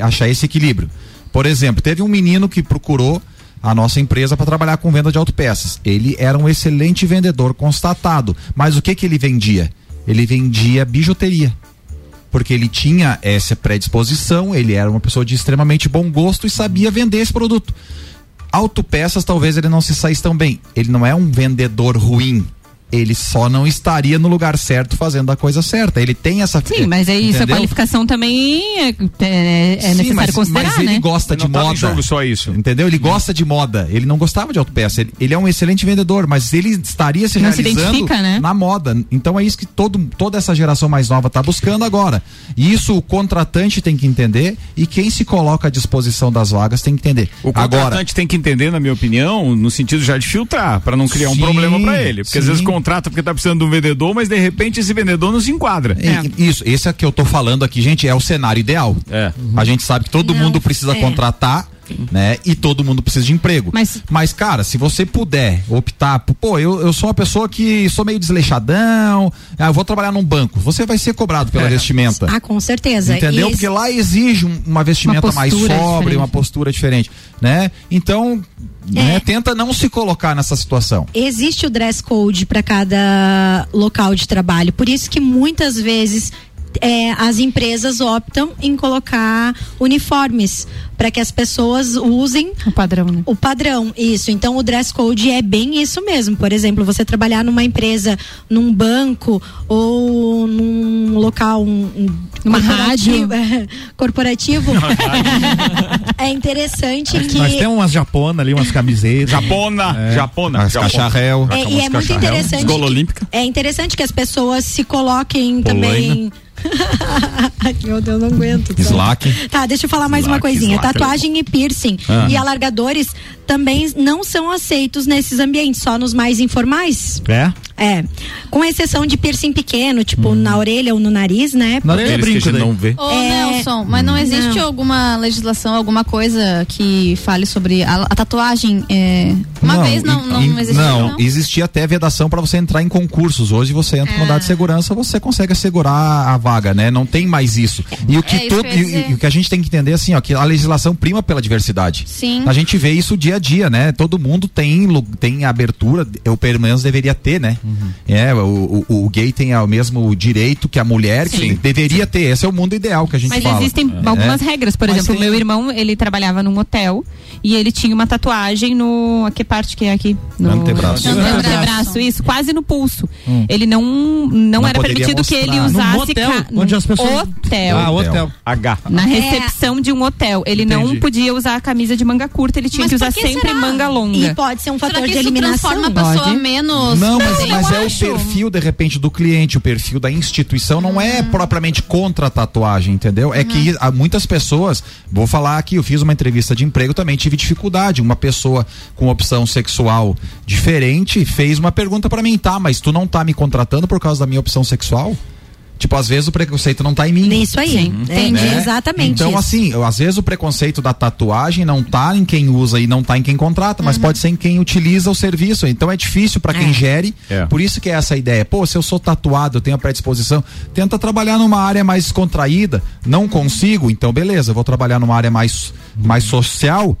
achar esse equilíbrio. Por exemplo, teve um menino que procurou a nossa empresa para trabalhar com venda de autopeças. Ele era um excelente vendedor constatado, mas o que que ele vendia? Ele vendia bijuteria. Porque ele tinha essa predisposição, ele era uma pessoa de extremamente bom gosto e sabia vender esse produto. Autopeças talvez ele não se saísse tão bem. Ele não é um vendedor ruim. Ele só não estaria no lugar certo fazendo a coisa certa. Ele tem essa. Sim, mas é isso, a entendeu? qualificação também é, é- é Sim, necessário mas, considerar, mas ele né? gosta de Não tá em moda. jogo só isso. Entendeu? Ele gosta de moda. Ele não gostava de autopeça. Ele, ele é um excelente vendedor, mas ele estaria se Não se realizando identifica, né? na moda. Então é isso que todo, toda essa geração mais nova está buscando agora. E isso o contratante tem que entender e quem se coloca à disposição das vagas tem que entender. O agora, contratante tem que entender, na minha opinião, no sentido já de filtrar, para não criar um Sim, problema para ele. Porque às sim. vezes contrata porque tá precisando de um vendedor, mas de repente esse vendedor não se enquadra. E- Isso, esse é que eu tô falando aqui, gente, é o cenário ideal. É. A gente sabe que todo mundo precisa é. contratar, né? E todo mundo precisa de emprego. Mas, cara, se você puder optar, por, pô, eu, eu sou uma pessoa que sou meio desleixadão, ah, eu vou trabalhar num banco. Você vai ser cobrado pela vestimenta. Ah, com certeza. Entendeu? E Porque lá exige um- uma vestimenta Uma mais sóbria, diferente. uma postura diferente, né? Então, É. né, tenta não se colocar nessa situação. existe o dress code para cada local de trabalho. Por isso que muitas vezes é, as empresas optam em colocar uniformes para que as pessoas usem o padrão, né? O padrão, isso. Então o dress code é bem isso mesmo. Por exemplo, você trabalhar numa empresa, num banco ou num local, um, um Numa corporativo- corporativo. é interessante que Nós temos umas japonas ali, umas camisetas. Japona, japona. As japona. cacharel. É, e é muito interessante. Que- Olímpica. É interessante que as pessoas se coloquem também. Ai, Meu Deus, não aguento. tá? Slack. Tá, deixa eu falar mais uma Slack, coisinha. slack. Tatuagem e piercing Ah. e alargadores também não são aceitos nesses ambientes, só nos mais informais. É? É. Com exceção de piercing pequeno, tipo na orelha ou no nariz, né? Na orelha é que brinco a gente daí. não vê. Ô, É, Nelson, mas não existe não. alguma legislação, alguma coisa que fale sobre a, a tatuagem? é, Uma vez não, não em- existiu, Não, não? existia até vedação para você entrar em concursos. Hoje você entra com Ah. mandado de segurança, você consegue assegurar a vaga, né? Não tem mais isso. E o que, É, todo, e- e o que a gente tem que entender assim, ó, que a legislação prima pela diversidade. Sim. A gente vê isso dia a dia, né? Todo mundo tem tem abertura, eu pelo menos deveria ter, né? É, o, o, o gay tem o mesmo direito que a mulher, que Sim. deveria ter. Esse é o mundo ideal que a gente Mas fala. existem É. algumas regras. Por Mas exemplo, tem- meu irmão, ele trabalhava num hotel e ele tinha uma tatuagem no. Que parte que é aqui? No Antebraço. No Antebraço. antebraço, isso, quase no pulso. Hum. Ele não, não, Não era permitido que ele mostrar. usasse. Num motel, ca- onde as pessoas- Hotel. Ah, hotel. H. Na É. recepção de um hotel. Ele não Entendi. podia usar a camisa de manga curta, ele tinha Mas que usar sempre será? manga longa. E pode ser um Será fator que de isso eliminação. transforma a pessoa Pode. menos... Não, mas, Eu mas é o acho. perfil, de repente, do cliente, o perfil da instituição, não é Hum. propriamente contra a tatuagem, entendeu? É Uhum. que há muitas pessoas, vou falar aqui, eu fiz uma entrevista de emprego, também tive dificuldade. Uma pessoa com opção sexual diferente fez uma pergunta pra mim, tá, mas tu não tá me contratando por causa da minha opção sexual? Tipo, às vezes o preconceito não tá em mim. Isso aí. Sim. Entendi, né? exatamente. Então, isso. assim, eu- às vezes o preconceito da tatuagem não tá em quem usa e não tá em quem contrata, Uhum. mas pode ser em quem utiliza o serviço. Então é difícil pra quem É. gere. É. Por isso que é essa ideia. Pô, se eu sou tatuado, eu tenho a predisposição, tenta trabalhar numa área mais contraída. Não consigo, então beleza, eu vou trabalhar numa área mais, mais social.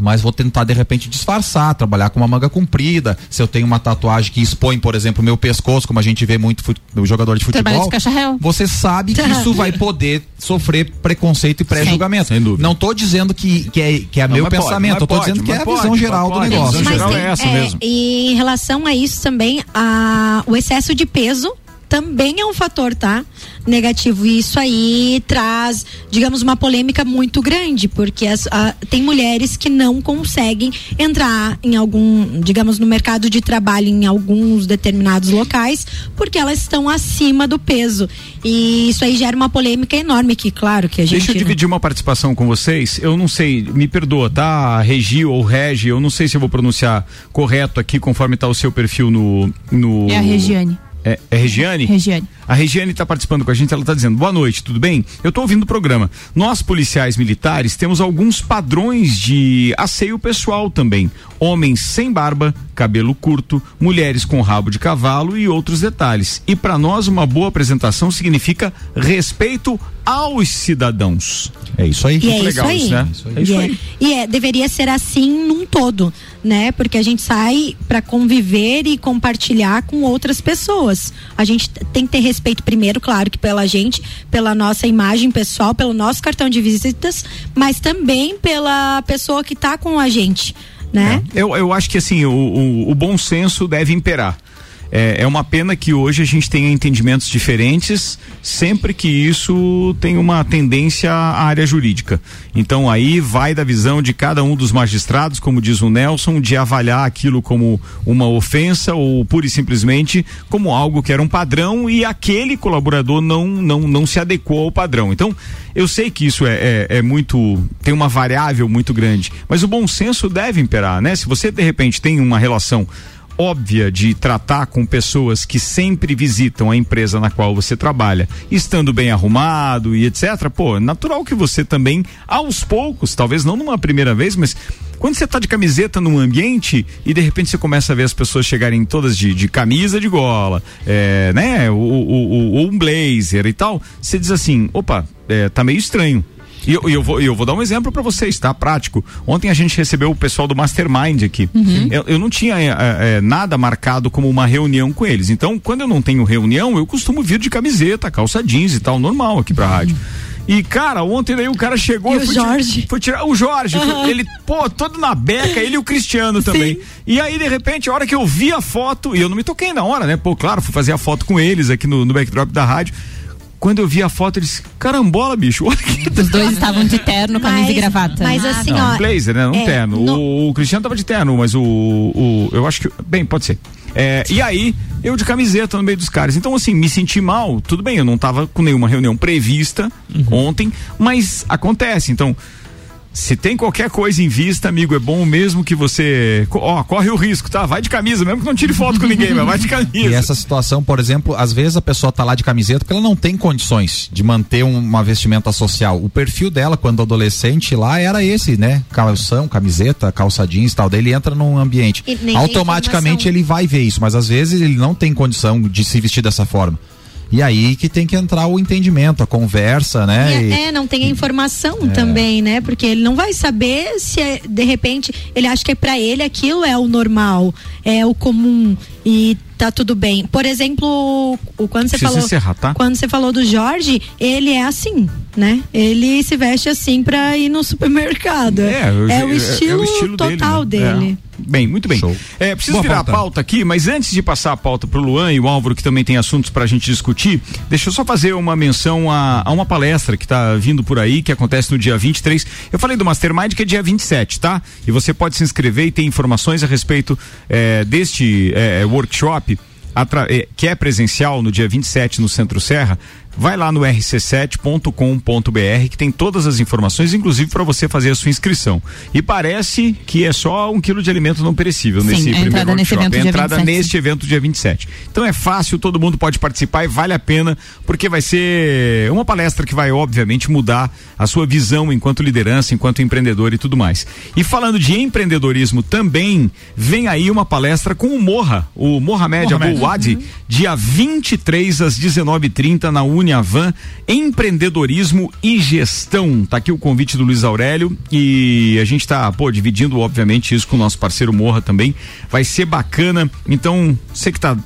Mas vou tentar de repente disfarçar, trabalhar com uma manga comprida. Se eu tenho uma tatuagem que expõe, por exemplo, o meu pescoço, como a gente vê muito o jogador de futebol, de você sabe que isso vai poder sofrer preconceito e pré-julgamento. Sem dúvida. Não tô dizendo que, que é, que é Não, meu pode, pensamento, mas eu tô pode, dizendo que é a pode, visão mas geral pode. do negócio. Visão Mas geral tem- é essa mesmo. E em relação a isso também, a, o excesso de peso também é um fator, tá? Negativo. E isso aí traz, digamos, uma polêmica muito grande, porque as- a- tem mulheres que não conseguem entrar em algum, digamos, no mercado de trabalho em alguns determinados locais, porque elas estão acima do peso. E isso aí gera uma polêmica enorme, que claro que a gente. Deixa eu dividir uma participação com vocês. Eu não sei, me perdoa, tá? Regi ou Regi, eu não sei se eu vou pronunciar correto aqui, conforme tá o seu perfil no. no... É a Regiane. É, é Regiane? Regiane. A Regiane está participando com a gente, ela está dizendo: boa noite, tudo bem? Eu estou ouvindo o programa. Nós, policiais militares, temos alguns padrões de asseio pessoal também. Homens sem barba, cabelo curto, mulheres com rabo de cavalo e outros detalhes. E para nós, uma boa apresentação significa respeito aos cidadãos. É isso aí. E é isso aí. né? É isso e, aí. É, e é, deveria ser assim num todo, né? Porque a gente sai para conviver e compartilhar com outras pessoas. A gente tem que ter respeito primeiro, claro, que pela gente, pela nossa imagem pessoal, pelo nosso cartão de visitas, mas também pela pessoa que tá com a gente, né? Eu, eu acho que assim, o, o, o bom senso deve imperar. É, é uma pena que hoje a gente tenha entendimentos diferentes, sempre que isso tem uma tendência à área jurídica. Então aí vai da visão de cada um dos magistrados, como diz o Nelson, de avaliar aquilo como uma ofensa ou pura e simplesmente como algo que era um padrão e aquele colaborador não, não, não se adequou ao padrão. Então, eu sei que isso é, é, é muito. tem uma variável muito grande, mas o bom senso deve imperar, né? Se você de repente tem uma relação óbvia de tratar com pessoas que sempre visitam a empresa na qual você trabalha, estando bem arrumado e etc. Pô, natural que você também, aos poucos, talvez não numa primeira vez, mas quando você tá de camiseta num ambiente e de repente você começa a ver as pessoas chegarem todas de, de camisa de gola, é, né? Ou, ou, ou um blazer e tal, você diz assim, opa, é, tá meio estranho. E eu, eu, vou, eu vou dar um exemplo para vocês, tá? Prático. Ontem a gente recebeu o pessoal do Mastermind aqui. Eu, eu não tinha é, é, nada marcado como uma reunião com eles. Então, quando eu não tenho reunião, eu costumo vir de camiseta, calça jeans e tal, normal aqui pra rádio. E, cara, ontem daí o cara chegou. E o Jorge? Fui tirar o Jorge. Foi- Ele, pô, todo na beca, ele e o Cristiano também. E aí, de repente, a hora que eu vi a foto, e eu não me toquei na hora, né? Pô, claro, fui fazer a foto com eles aqui no, no backdrop da rádio. Quando eu vi a foto, eles, carambola, bicho, olha que Os dois estavam de terno, camisa Mas- e gravata. mas assim, não, ó, blazer, né? Um é, terno. no- O, o Cristiano tava de terno, mas o, o. Eu acho que. Bem, pode ser. É, e aí, eu de camiseta no meio dos caras. Então, assim, me senti mal. Tudo bem, eu não tava com nenhuma reunião prevista ontem, mas acontece. Então. Se tem qualquer coisa em vista, amigo, é bom mesmo que você. Ó, corre o risco, tá? Vai de camisa, mesmo que não tire foto com ninguém, mas vai de camisa. E essa situação, por exemplo, às vezes a pessoa tá lá de camiseta porque ela não tem condições de manter um- uma vestimenta social. O perfil dela, quando adolescente, lá era esse, né? Calção, camiseta, calça jeans e tal. Daí ele entra num ambiente. Automaticamente informação. ele vai ver isso, mas às vezes ele não tem condição de se vestir dessa forma. E aí que tem que entrar o entendimento, a conversa, né? E E- é, é, não tem a informação também, né? Porque ele não vai saber se é, de repente ele acha que para ele aquilo é o normal, é o comum e tá tudo bem. Por exemplo, quando você falou encerrar, tá? quando você falou do Jorge, ele é assim, né? Ele se veste assim pra ir no supermercado. É, eu- é o é- é estilo, o estilo dele, total né? dele. É. Bem, muito bem. É, preciso Boa virar pauta. a pauta aqui, mas antes de passar a pauta pro Luan e o Álvaro, que também tem assuntos pra gente discutir, deixa eu só fazer uma menção a, a uma palestra que tá vindo por aí, que acontece no dia 23. Eu falei do Mastermind, que é dia 27, tá? E você pode se inscrever e ter informações a respeito eh, deste eh, workshop. atra- eh, que é presencial no dia 27 no Centro Serra, vai lá no rc7.com.br que tem todas as informações, inclusive para você fazer a sua inscrição. E parece que é só um quilo de alimento não perecível Sim, nesse a primeiro entrada nesse workshop. evento É entrada 27. neste evento dia 27. Então é fácil, todo mundo pode participar e vale a pena, porque vai ser uma palestra que vai, obviamente, mudar a sua visão enquanto liderança, enquanto empreendedor e tudo mais. E falando de empreendedorismo também, vem aí uma palestra com o Morra, o Mohamed Mohamed. Abou Wadi, dia 23 às 19h30 na Uniavan, empreendedorismo e gestão. Tá aqui o convite do Luiz Aurélio e a gente tá, pô, dividindo, obviamente, isso com o nosso parceiro Morra também. Vai ser bacana. Então, você que tá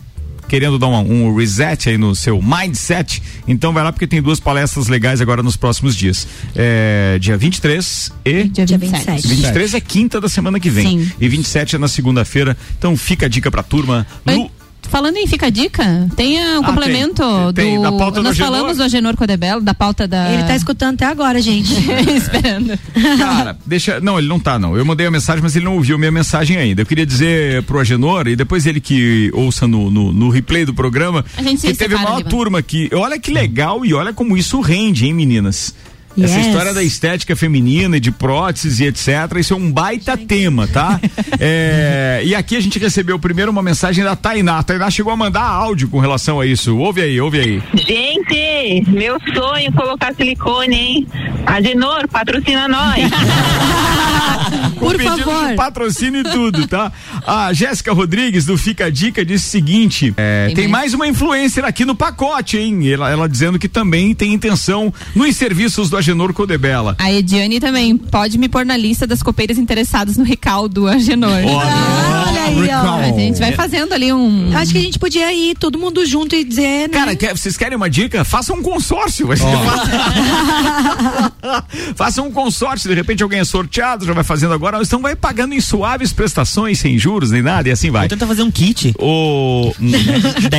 querendo dar um, um reset aí no seu mindset, então vai lá porque tem duas palestras legais agora nos próximos dias. É, dia 23 e Dia 27. 23 é quinta da semana que vem. Sim. E 27 é na segunda-feira. Então fica a dica pra turma. Lu- Falando em Fica a Dica, tem o Ah, complemento tem. Tem, do. do nós Agenor. falamos do Agenor Codebelo, da pauta da. Ele tá escutando até agora, gente. Esperando. Cara, deixa. Não, ele não tá, não. Eu mandei a mensagem, mas ele não ouviu minha mensagem ainda. Eu queria dizer pro Agenor, e depois ele que ouça no, no, no replay do programa, A que teve uma Lima. turma aqui. Olha que legal e olha como isso rende, hein, meninas? Essa Yes. história da estética feminina e de próteses e etc. Isso é um baita tema, tá? É, e aqui a gente recebeu primeiro uma mensagem da Tainá. A Tainá chegou a mandar áudio com relação a isso. Ouve aí, ouve aí. Gente, meu sonho é colocar silicone, hein? Agenor, patrocina nós. Por pedido favor. de patrocínio e tudo, tá? A Jéssica Rodrigues do Fica a Dica disse o seguinte: é, tem, mais uma influencer aqui no pacote, hein? Ela, ela dizendo que também tem intenção nos serviços do Agenor Codebela. A Ediane também pode me pôr na lista das copeiras interessadas no recaldo do Agenor. Olha aí, ó. A gente vai fazendo ali um. Acho que a gente podia ir todo mundo junto e dizer, né? Cara, quer- vocês querem uma dica? Faça um consórcio. fácil. Faça um consórcio, de repente alguém é sorteado, já vai fazendo agora, então vai pagando em suaves prestações, sem juros nem nada, e assim vai. Tenta fazer um kit. O...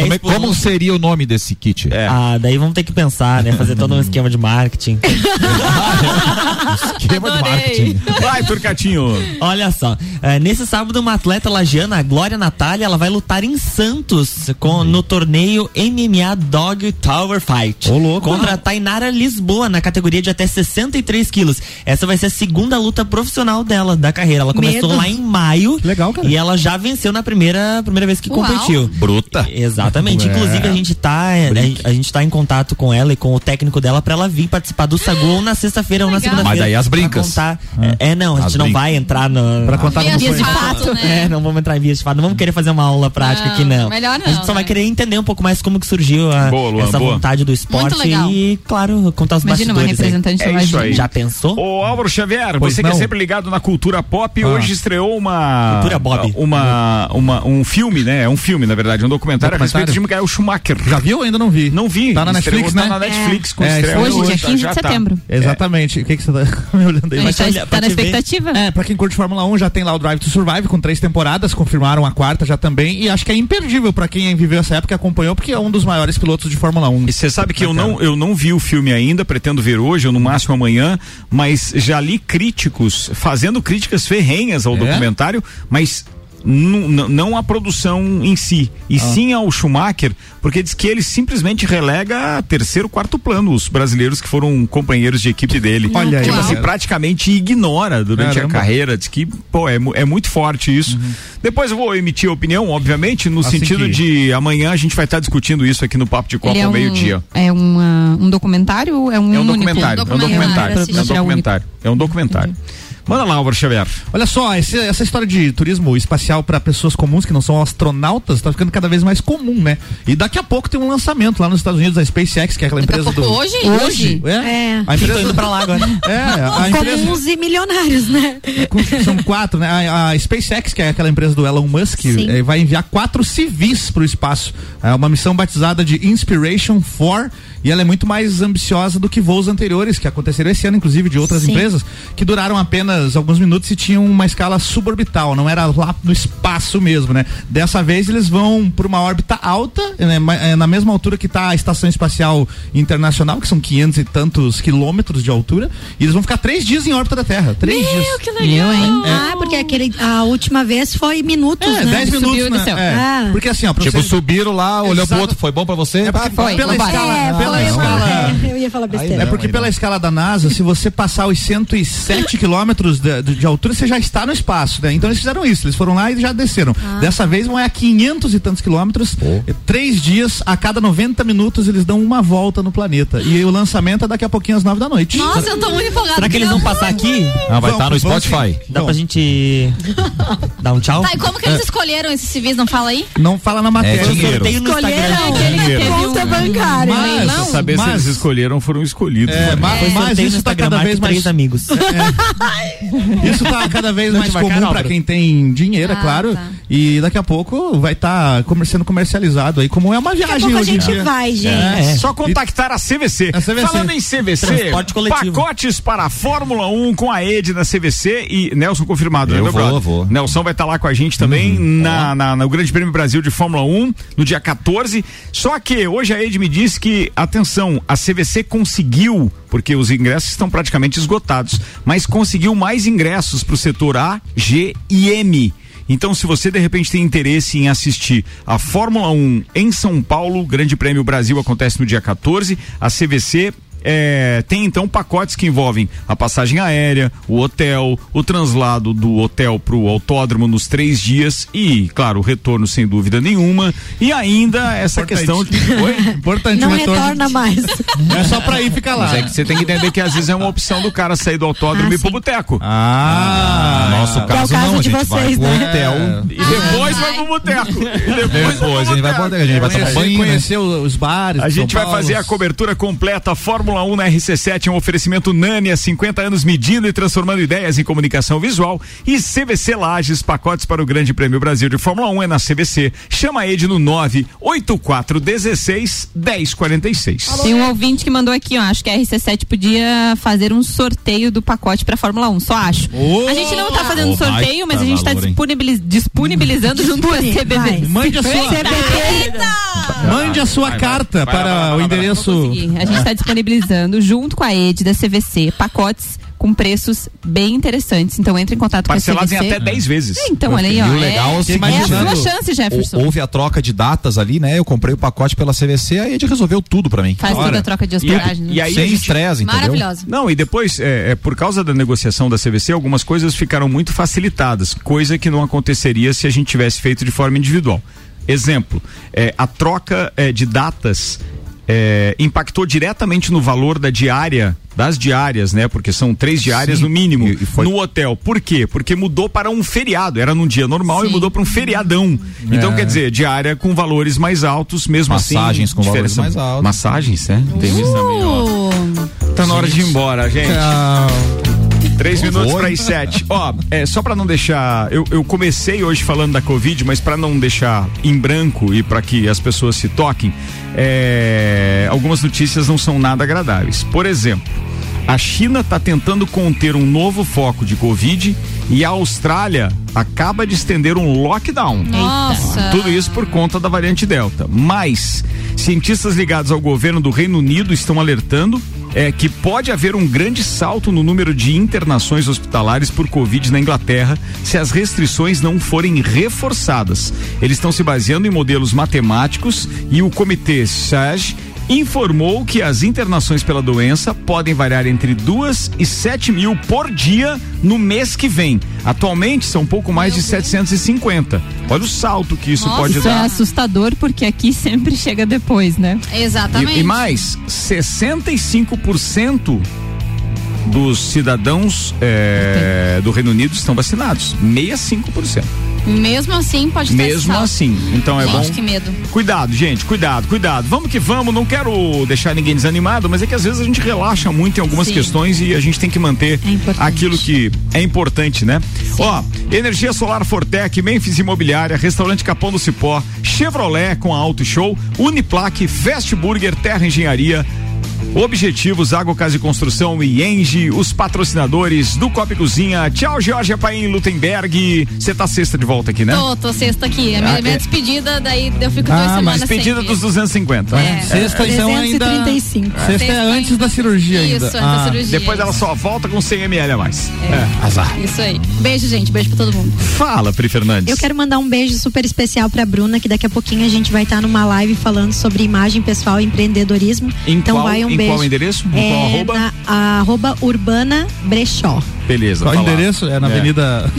Como, é- como seria o nome desse kit? Ah, daí vamos ter que pensar, né? Fazer todo um esquema de marketing. Esquema de marketing. Vai, Turcatinho. Olha só, é, nesse sábado uma atleta lagiana, a Glória Natália, ela vai lutar em Santos com, no torneio MMA Dog Tower Fight. Contra a Tainara Lisboa, na categoria de até 63 quilos. Essa vai ser a segunda luta profissional dela, da carreira. Ela começou Medo. lá em maio. Legal, cara. E ela já venceu na primeira, primeira vez que Uau. competiu. Bruta. Exatamente. É. Inclusive, a gente tá. A gente, a gente tá em contato com ela e com o técnico dela pra ela vir participar do Sagu ou na sexta-feira ou na segunda-feira. Mas daí as brincas. contar- É, é, não, a As gente não brincas. vai entrar no. Pra contar Vias como de foi. fato, né? É, não vamos entrar em vias de fato, não vamos querer fazer uma aula prática Não, aqui, não. melhor não, A gente só vai né? querer entender um pouco mais como que surgiu a- Boa, Luan, essa boa. vontade do esporte legal. e, claro, contar os Imagina uma bastidores. aí. representante É lá isso de- aí. Já pensou? Ô Álvaro Xavier, Pois você que é não. sempre ligado na cultura pop, Ah. hoje estreou uma. Cultura Bob. Uma, uma, um filme, né? É um filme, na verdade, um documentário, a respeito de Michael Schumacher. Já viu ou ainda não vi? Não vi. Tá na Netflix, tá né? na Netflix com É, estreia Hoje, dia já- 15 já de tá. Setembro. Exatamente. O que, que você tá me olhando aí? Mas olha, tá, tá na te ver. expectativa. É, pra quem curte Fórmula 1, já tem lá o Drive to Survive com três temporadas, confirmaram a quarta já também, e acho que é imperdível pra quem viveu essa época e acompanhou, porque é um dos maiores pilotos de Fórmula 1. E você sabe que eu não, eu não vi o filme ainda, pretendo ver hoje, ou no máximo amanhã, mas já li críticos fazendo críticas ferrenhas ao É? documentário, mas não a produção em si, e sim ao Schumacher, porque diz que ele simplesmente relega a terceiro, quarto plano os brasileiros que foram companheiros de equipe dele. Olha aí, tipo assim, praticamente ignora durante Caramba. a carreira. Diz que, pô, é, é muito forte isso. Depois eu vou emitir a opinião, obviamente, no Assim sentido que- de amanhã a gente vai estar discutindo isso aqui no Papo de Copa é ao um, meio-dia. É uma- um documentário ou é um É um documentário, é um documentário. é um documentário, é um documentário. Manda lá, Álvaro Xavier. Olha só, esse- essa história de turismo espacial pra pessoas comuns que não são astronautas tá ficando cada vez mais comum, né? E daqui a pouco tem um lançamento lá nos Estados Unidos da SpaceX, que é aquela empresa do. hoje? Hoje? É. É. A empresa Tô indo pra lá agora. É, a empresa. Comuns e milionários, né? Com- São quatro, né? A, a SpaceX, que é aquela empresa do Elon Musk, eh, vai enviar quatro civis para o espaço. É uma missão batizada de Inspiration 4 e ela é muito mais ambiciosa do que voos anteriores que aconteceram esse ano, inclusive de outras Sim. empresas, que duraram apenas alguns minutos e tinham uma escala suborbital, não era lá no espaço mesmo, né? Dessa vez eles vão para uma órbita alta, né? Eh, na mesma altura que está a Estação Espacial Internacional, que são 500 e tantos quilômetros de altura, e eles vão ficar três dias em órbita da Terra. Três dias. que legal, hein? Ah, porque aquele, a última vez foi minutos, É, né? 10 minutos, Subiu e né? É. Ah. Porque assim, ó, pra Tipo, você... subiram lá, olhou pro outro, foi bom pra você? É porque Ah, foi. pela Vambora. escala, É, pela foi, escala, é, eu ia falar besteira. é porque pela escala da NASA, se você passar os 107 quilômetros de, de- de altura, você já está no espaço, né? Então eles fizeram isso, eles foram lá e já desceram. Dessa vez vão é a 500 e tantos quilômetros, é, três dias, a cada 90 minutos eles dão uma volta no planeta. E o lançamento é daqui a pouquinho às 9 da noite. Nossa, eu tô muito empolgada. Será que eles vão passar aqui? Ah, vai estar no Vamos, vamos Spotify. sim. Dá Bom. pra gente dar um tchau? Tá, e como que eles escolheram esses civis? Não fala aí? Não fala na matéria. É dinheiro. Sorteio no Instagram. Escolheram Teve conta bancária. Mas- Pra saber mas- se eles escolheram, foram escolhidos. É, mas, mas no isso tá Instagram, cada vez três mais amigos. Isso tá cada vez mais Vai, comum cara, pra Álvaro. quem tem dinheiro, é Ah, claro. tá. E daqui a pouco vai estar sendo comercializado aí, como é uma Daqui a viagem pouco a hoje em gente dia. vai, gente. É. Só contactar a CVC. A CVC. Falando em CVC, pacotes para a Fórmula 1 com a Ed na CVC e Nelson confirmado, né, Eu meu vou, brother? vou. Nelson vai estar lá com a gente também na, na- no Grande Prêmio Brasil de Fórmula 1 no dia 14. Só que hoje a Ed me disse que, atenção, a CVC conseguiu, porque os ingressos estão praticamente esgotados, mas conseguiu mais ingressos para o setor A, G e M. Então, se você de repente tem interesse em assistir a Fórmula 1 em São Paulo, Grande Prêmio Brasil acontece no dia 14, a CVC é, tem então pacotes que envolvem a passagem aérea, o hotel, o translado do hotel para o autódromo nos três dias e, claro, o retorno sem dúvida nenhuma. E ainda essa Importante. questão de. Oi? Importante Não o retorno. retorna mais. Não é só pra ir ficar lá. Mas é que você tem que entender que às vezes é uma opção do cara sair do autódromo e ir pro boteco. Ah, no nosso é o caso, caso não, a de gente vocês, vai pro né? hotel. E depois vai pro boteco. E Depois a gente vai pro hotel, a gente vai tomar Conhecer, banho, né? conhecer os bares. A gente São vai Paulo. fazer a cobertura completa Fórmula 1 na RC7, um oferecimento Nani há 50 anos medindo e transformando ideias em comunicação visual e CVC Lages, pacotes para o Grande Prêmio Brasil de Fórmula 1 é na CVC. Chama a Ed no 98416 1046. Tem um ouvinte que mandou aqui, ó. Acho que a RC7 podia fazer um sorteio do pacote pra Fórmula 1. Só acho. Ô, a gente não tá fazendo ô, sorteio, mas a baita gente tá valor, hein? disponibiliz- disponibilizando junto com a CBB. vai. Mande a sua, mande a sua carta para o endereço. A gente está disponibilizando junto com a Ed da CVC pacotes com preços bem interessantes. Então entre em contato Parcelados com a em CVC. até 10 vezes. É, Então, olha aí, ó. E legal é o é, é a sua chance, Jefferson. Houve a troca de datas ali, né? Eu comprei o pacote pela CVC, aí a gente resolveu tudo pra mim. Faz toda a troca de E, hospedagem. né? e aí Sem gente- estresse, entendeu? Maravilhosa. Não, e depois, é, é, por causa da negociação da CVC, algumas coisas ficaram muito facilitadas, coisa que não aconteceria se a gente tivesse feito de forma individual. Exemplo, é, a troca é, de datas é, impactou diretamente no valor da diária, das diárias, né? Porque são três diárias Sim. no mínimo E- e foi- no hotel. Por quê? Porque mudou para um feriado. Era num dia normal e Sim. mudou para um feriadão. Então, É. quer dizer, diária com valores mais altos, mesmo assim. Massagens com valores mais altos. Massagens, né? Tem isso também, ó. Tá na hora de ir embora, gente. Três minutos para as sete. Ó, é, só para não deixar. Eu, eu comecei hoje falando da Covid, mas para não deixar em branco e para que as pessoas se toquem, é, algumas notícias não são nada agradáveis. Por exemplo, a China está tentando conter um novo foco de Covid e a Austrália acaba de estender um lockdown. Nossa. Tudo isso por conta da variante Delta. Mas cientistas ligados ao governo do Reino Unido estão alertando é, que pode haver um grande salto no número de internações hospitalares por Covid na Inglaterra se as restrições não forem reforçadas. Eles estão se baseando em modelos matemáticos e o comitê SAGE informou que as internações pela doença podem variar entre duas e sete mil por dia no mês que vem. Atualmente são um pouco mais de 750. Olha o salto que isso Nossa, pode Isso é dar. assustador porque aqui sempre chega depois, né? Exatamente. E, e mais, 65% dos cidadãos eh, do Reino Unido estão vacinados. 65%. Mesmo assim, pode ter Mesmo assim. Então é Gente, bom. que medo. Cuidado, gente, cuidado, cuidado. Vamos que vamos, não quero deixar ninguém desanimado, mas é que às vezes a gente relaxa muito em algumas Sim. questões e a gente tem que manter É aquilo que é importante, né? Ó, energia solar Fortec, Memphis Imobiliária, Restaurante Capão do Cipó, Chevrolet com a Auto Show, Uniplaque, Fast Burger, Terra Engenharia, Objetivos, Água Casa e Construção e Engie, os patrocinadores do Copa Cozinha. Tchau, Georgia Paim Lutemberg. Você tá sexta de volta aqui, né? Tô, tô sexta aqui. A minha, Ah, minha é. despedida, daí eu fico duas Ah, semanas mas pedida sem dos 250. É. Sexta, então, ainda. 335. Sexta é antes da cirurgia Isso, ainda. antes da cirurgia. Depois ela só volta com 100 ml a mais. É. Azar. Isso aí. Beijo, gente. Beijo pra todo mundo. Fala, Pri Fernandes. Eu quero mandar um beijo super especial pra Bruna, que daqui a pouquinho a gente vai estar numa live falando sobre imagem pessoal e empreendedorismo. Em então qual- vai um em beijo. qual endereço? Em É, qual arroba? Na, arroba Urbana Brechó. Beleza. Qual o endereço? É na É. Avenida.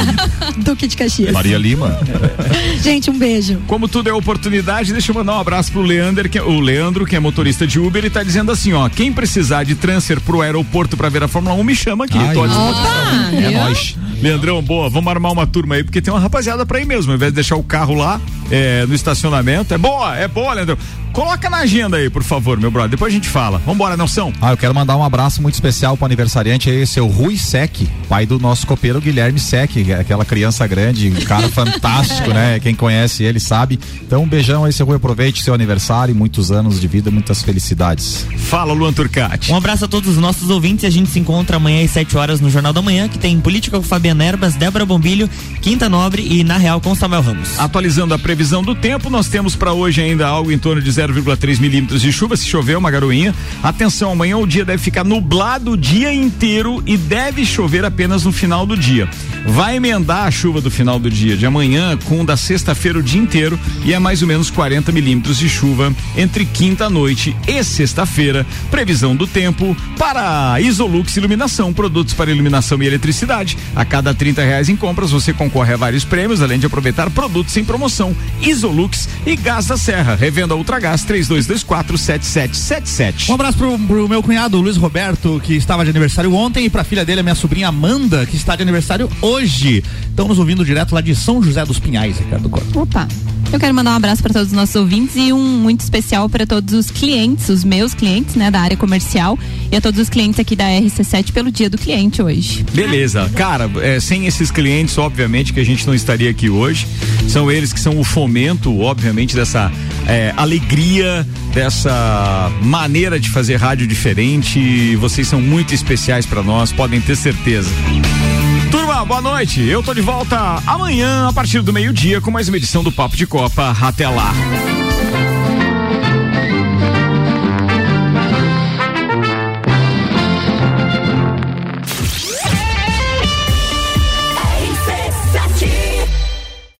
Duque de Caxias. Maria Lima. Gente, um beijo. Como tudo é oportunidade, deixa eu mandar um abraço pro Leander, que é, o Leandro, que é motorista de Uber, e tá dizendo assim, ó, quem precisar de transfer pro aeroporto pra ver a Fórmula 1, me chama aqui. Ai, tô. Opa! É nóis. Leandrão, boa, vamos armar uma turma aí, porque tem uma rapaziada pra ir mesmo, ao invés de deixar o carro lá é, no estacionamento. É boa, é boa, Leandrão. Coloca na agenda aí, por favor, meu brother. Depois a gente fala. Vambora, Nelson. Ah, eu quero mandar um abraço muito especial pro aniversariante aí, seu Rui Sec, pai do nosso copeiro Guilherme Sec, que aquela criança grande, um cara fantástico, né? Quem conhece ele sabe. Então, um beijão aí, seu Rui, aproveite seu aniversário, muitos anos de vida, muitas felicidades. Fala, Luan Turcati. Um abraço a todos os nossos ouvintes e a gente se encontra amanhã às 7 horas no Jornal da Manhã, que tem Política com Fabiana Erbas, Débora Bombilho, Quinta Nobre e Na Real com Samuel Ramos. Atualizando a previsão do tempo, nós temos para hoje ainda algo em torno de 0,3 milímetros de chuva, se chover uma garoinha. Atenção, amanhã o dia deve ficar nublado o dia inteiro e deve deve chover apenas no final do dia. Vai emendar a chuva do final do dia de amanhã com da sexta-feira o dia inteiro e é mais ou menos 40 milímetros de chuva entre quinta noite e sexta-feira. Previsão do tempo para Isolux Iluminação, produtos para iluminação e eletricidade. A cada 30 reais em compras você concorre a vários prêmios, além de aproveitar produtos em promoção. Isolux e Gás da Serra. Revenda Ultragás 3224 7777. Um abraço pro, pro meu cunhado Luiz Roberto, que estava de aniversário ontem, e pra filha dele, a minha sobrinha Amanda, que está de aniversário hoje. Estão nos ouvindo direto lá de São José dos Pinhais, Ricardo Costa. Opa. Eu quero mandar um abraço para todos os nossos ouvintes e um muito especial para todos os clientes, os meus clientes, né, da área comercial e a todos os clientes aqui da RC7 pelo Dia do Cliente hoje. Beleza, cara, é, sem esses clientes, obviamente que a gente não estaria aqui hoje. São eles que são o fomento, obviamente, dessa é, alegria, dessa maneira de fazer rádio diferente. Vocês são muito especiais para nós, podem ter certeza. Turma, boa noite. Eu tô de volta amanhã, a partir do meio-dia, com mais uma edição do Papo de Copa. Até lá.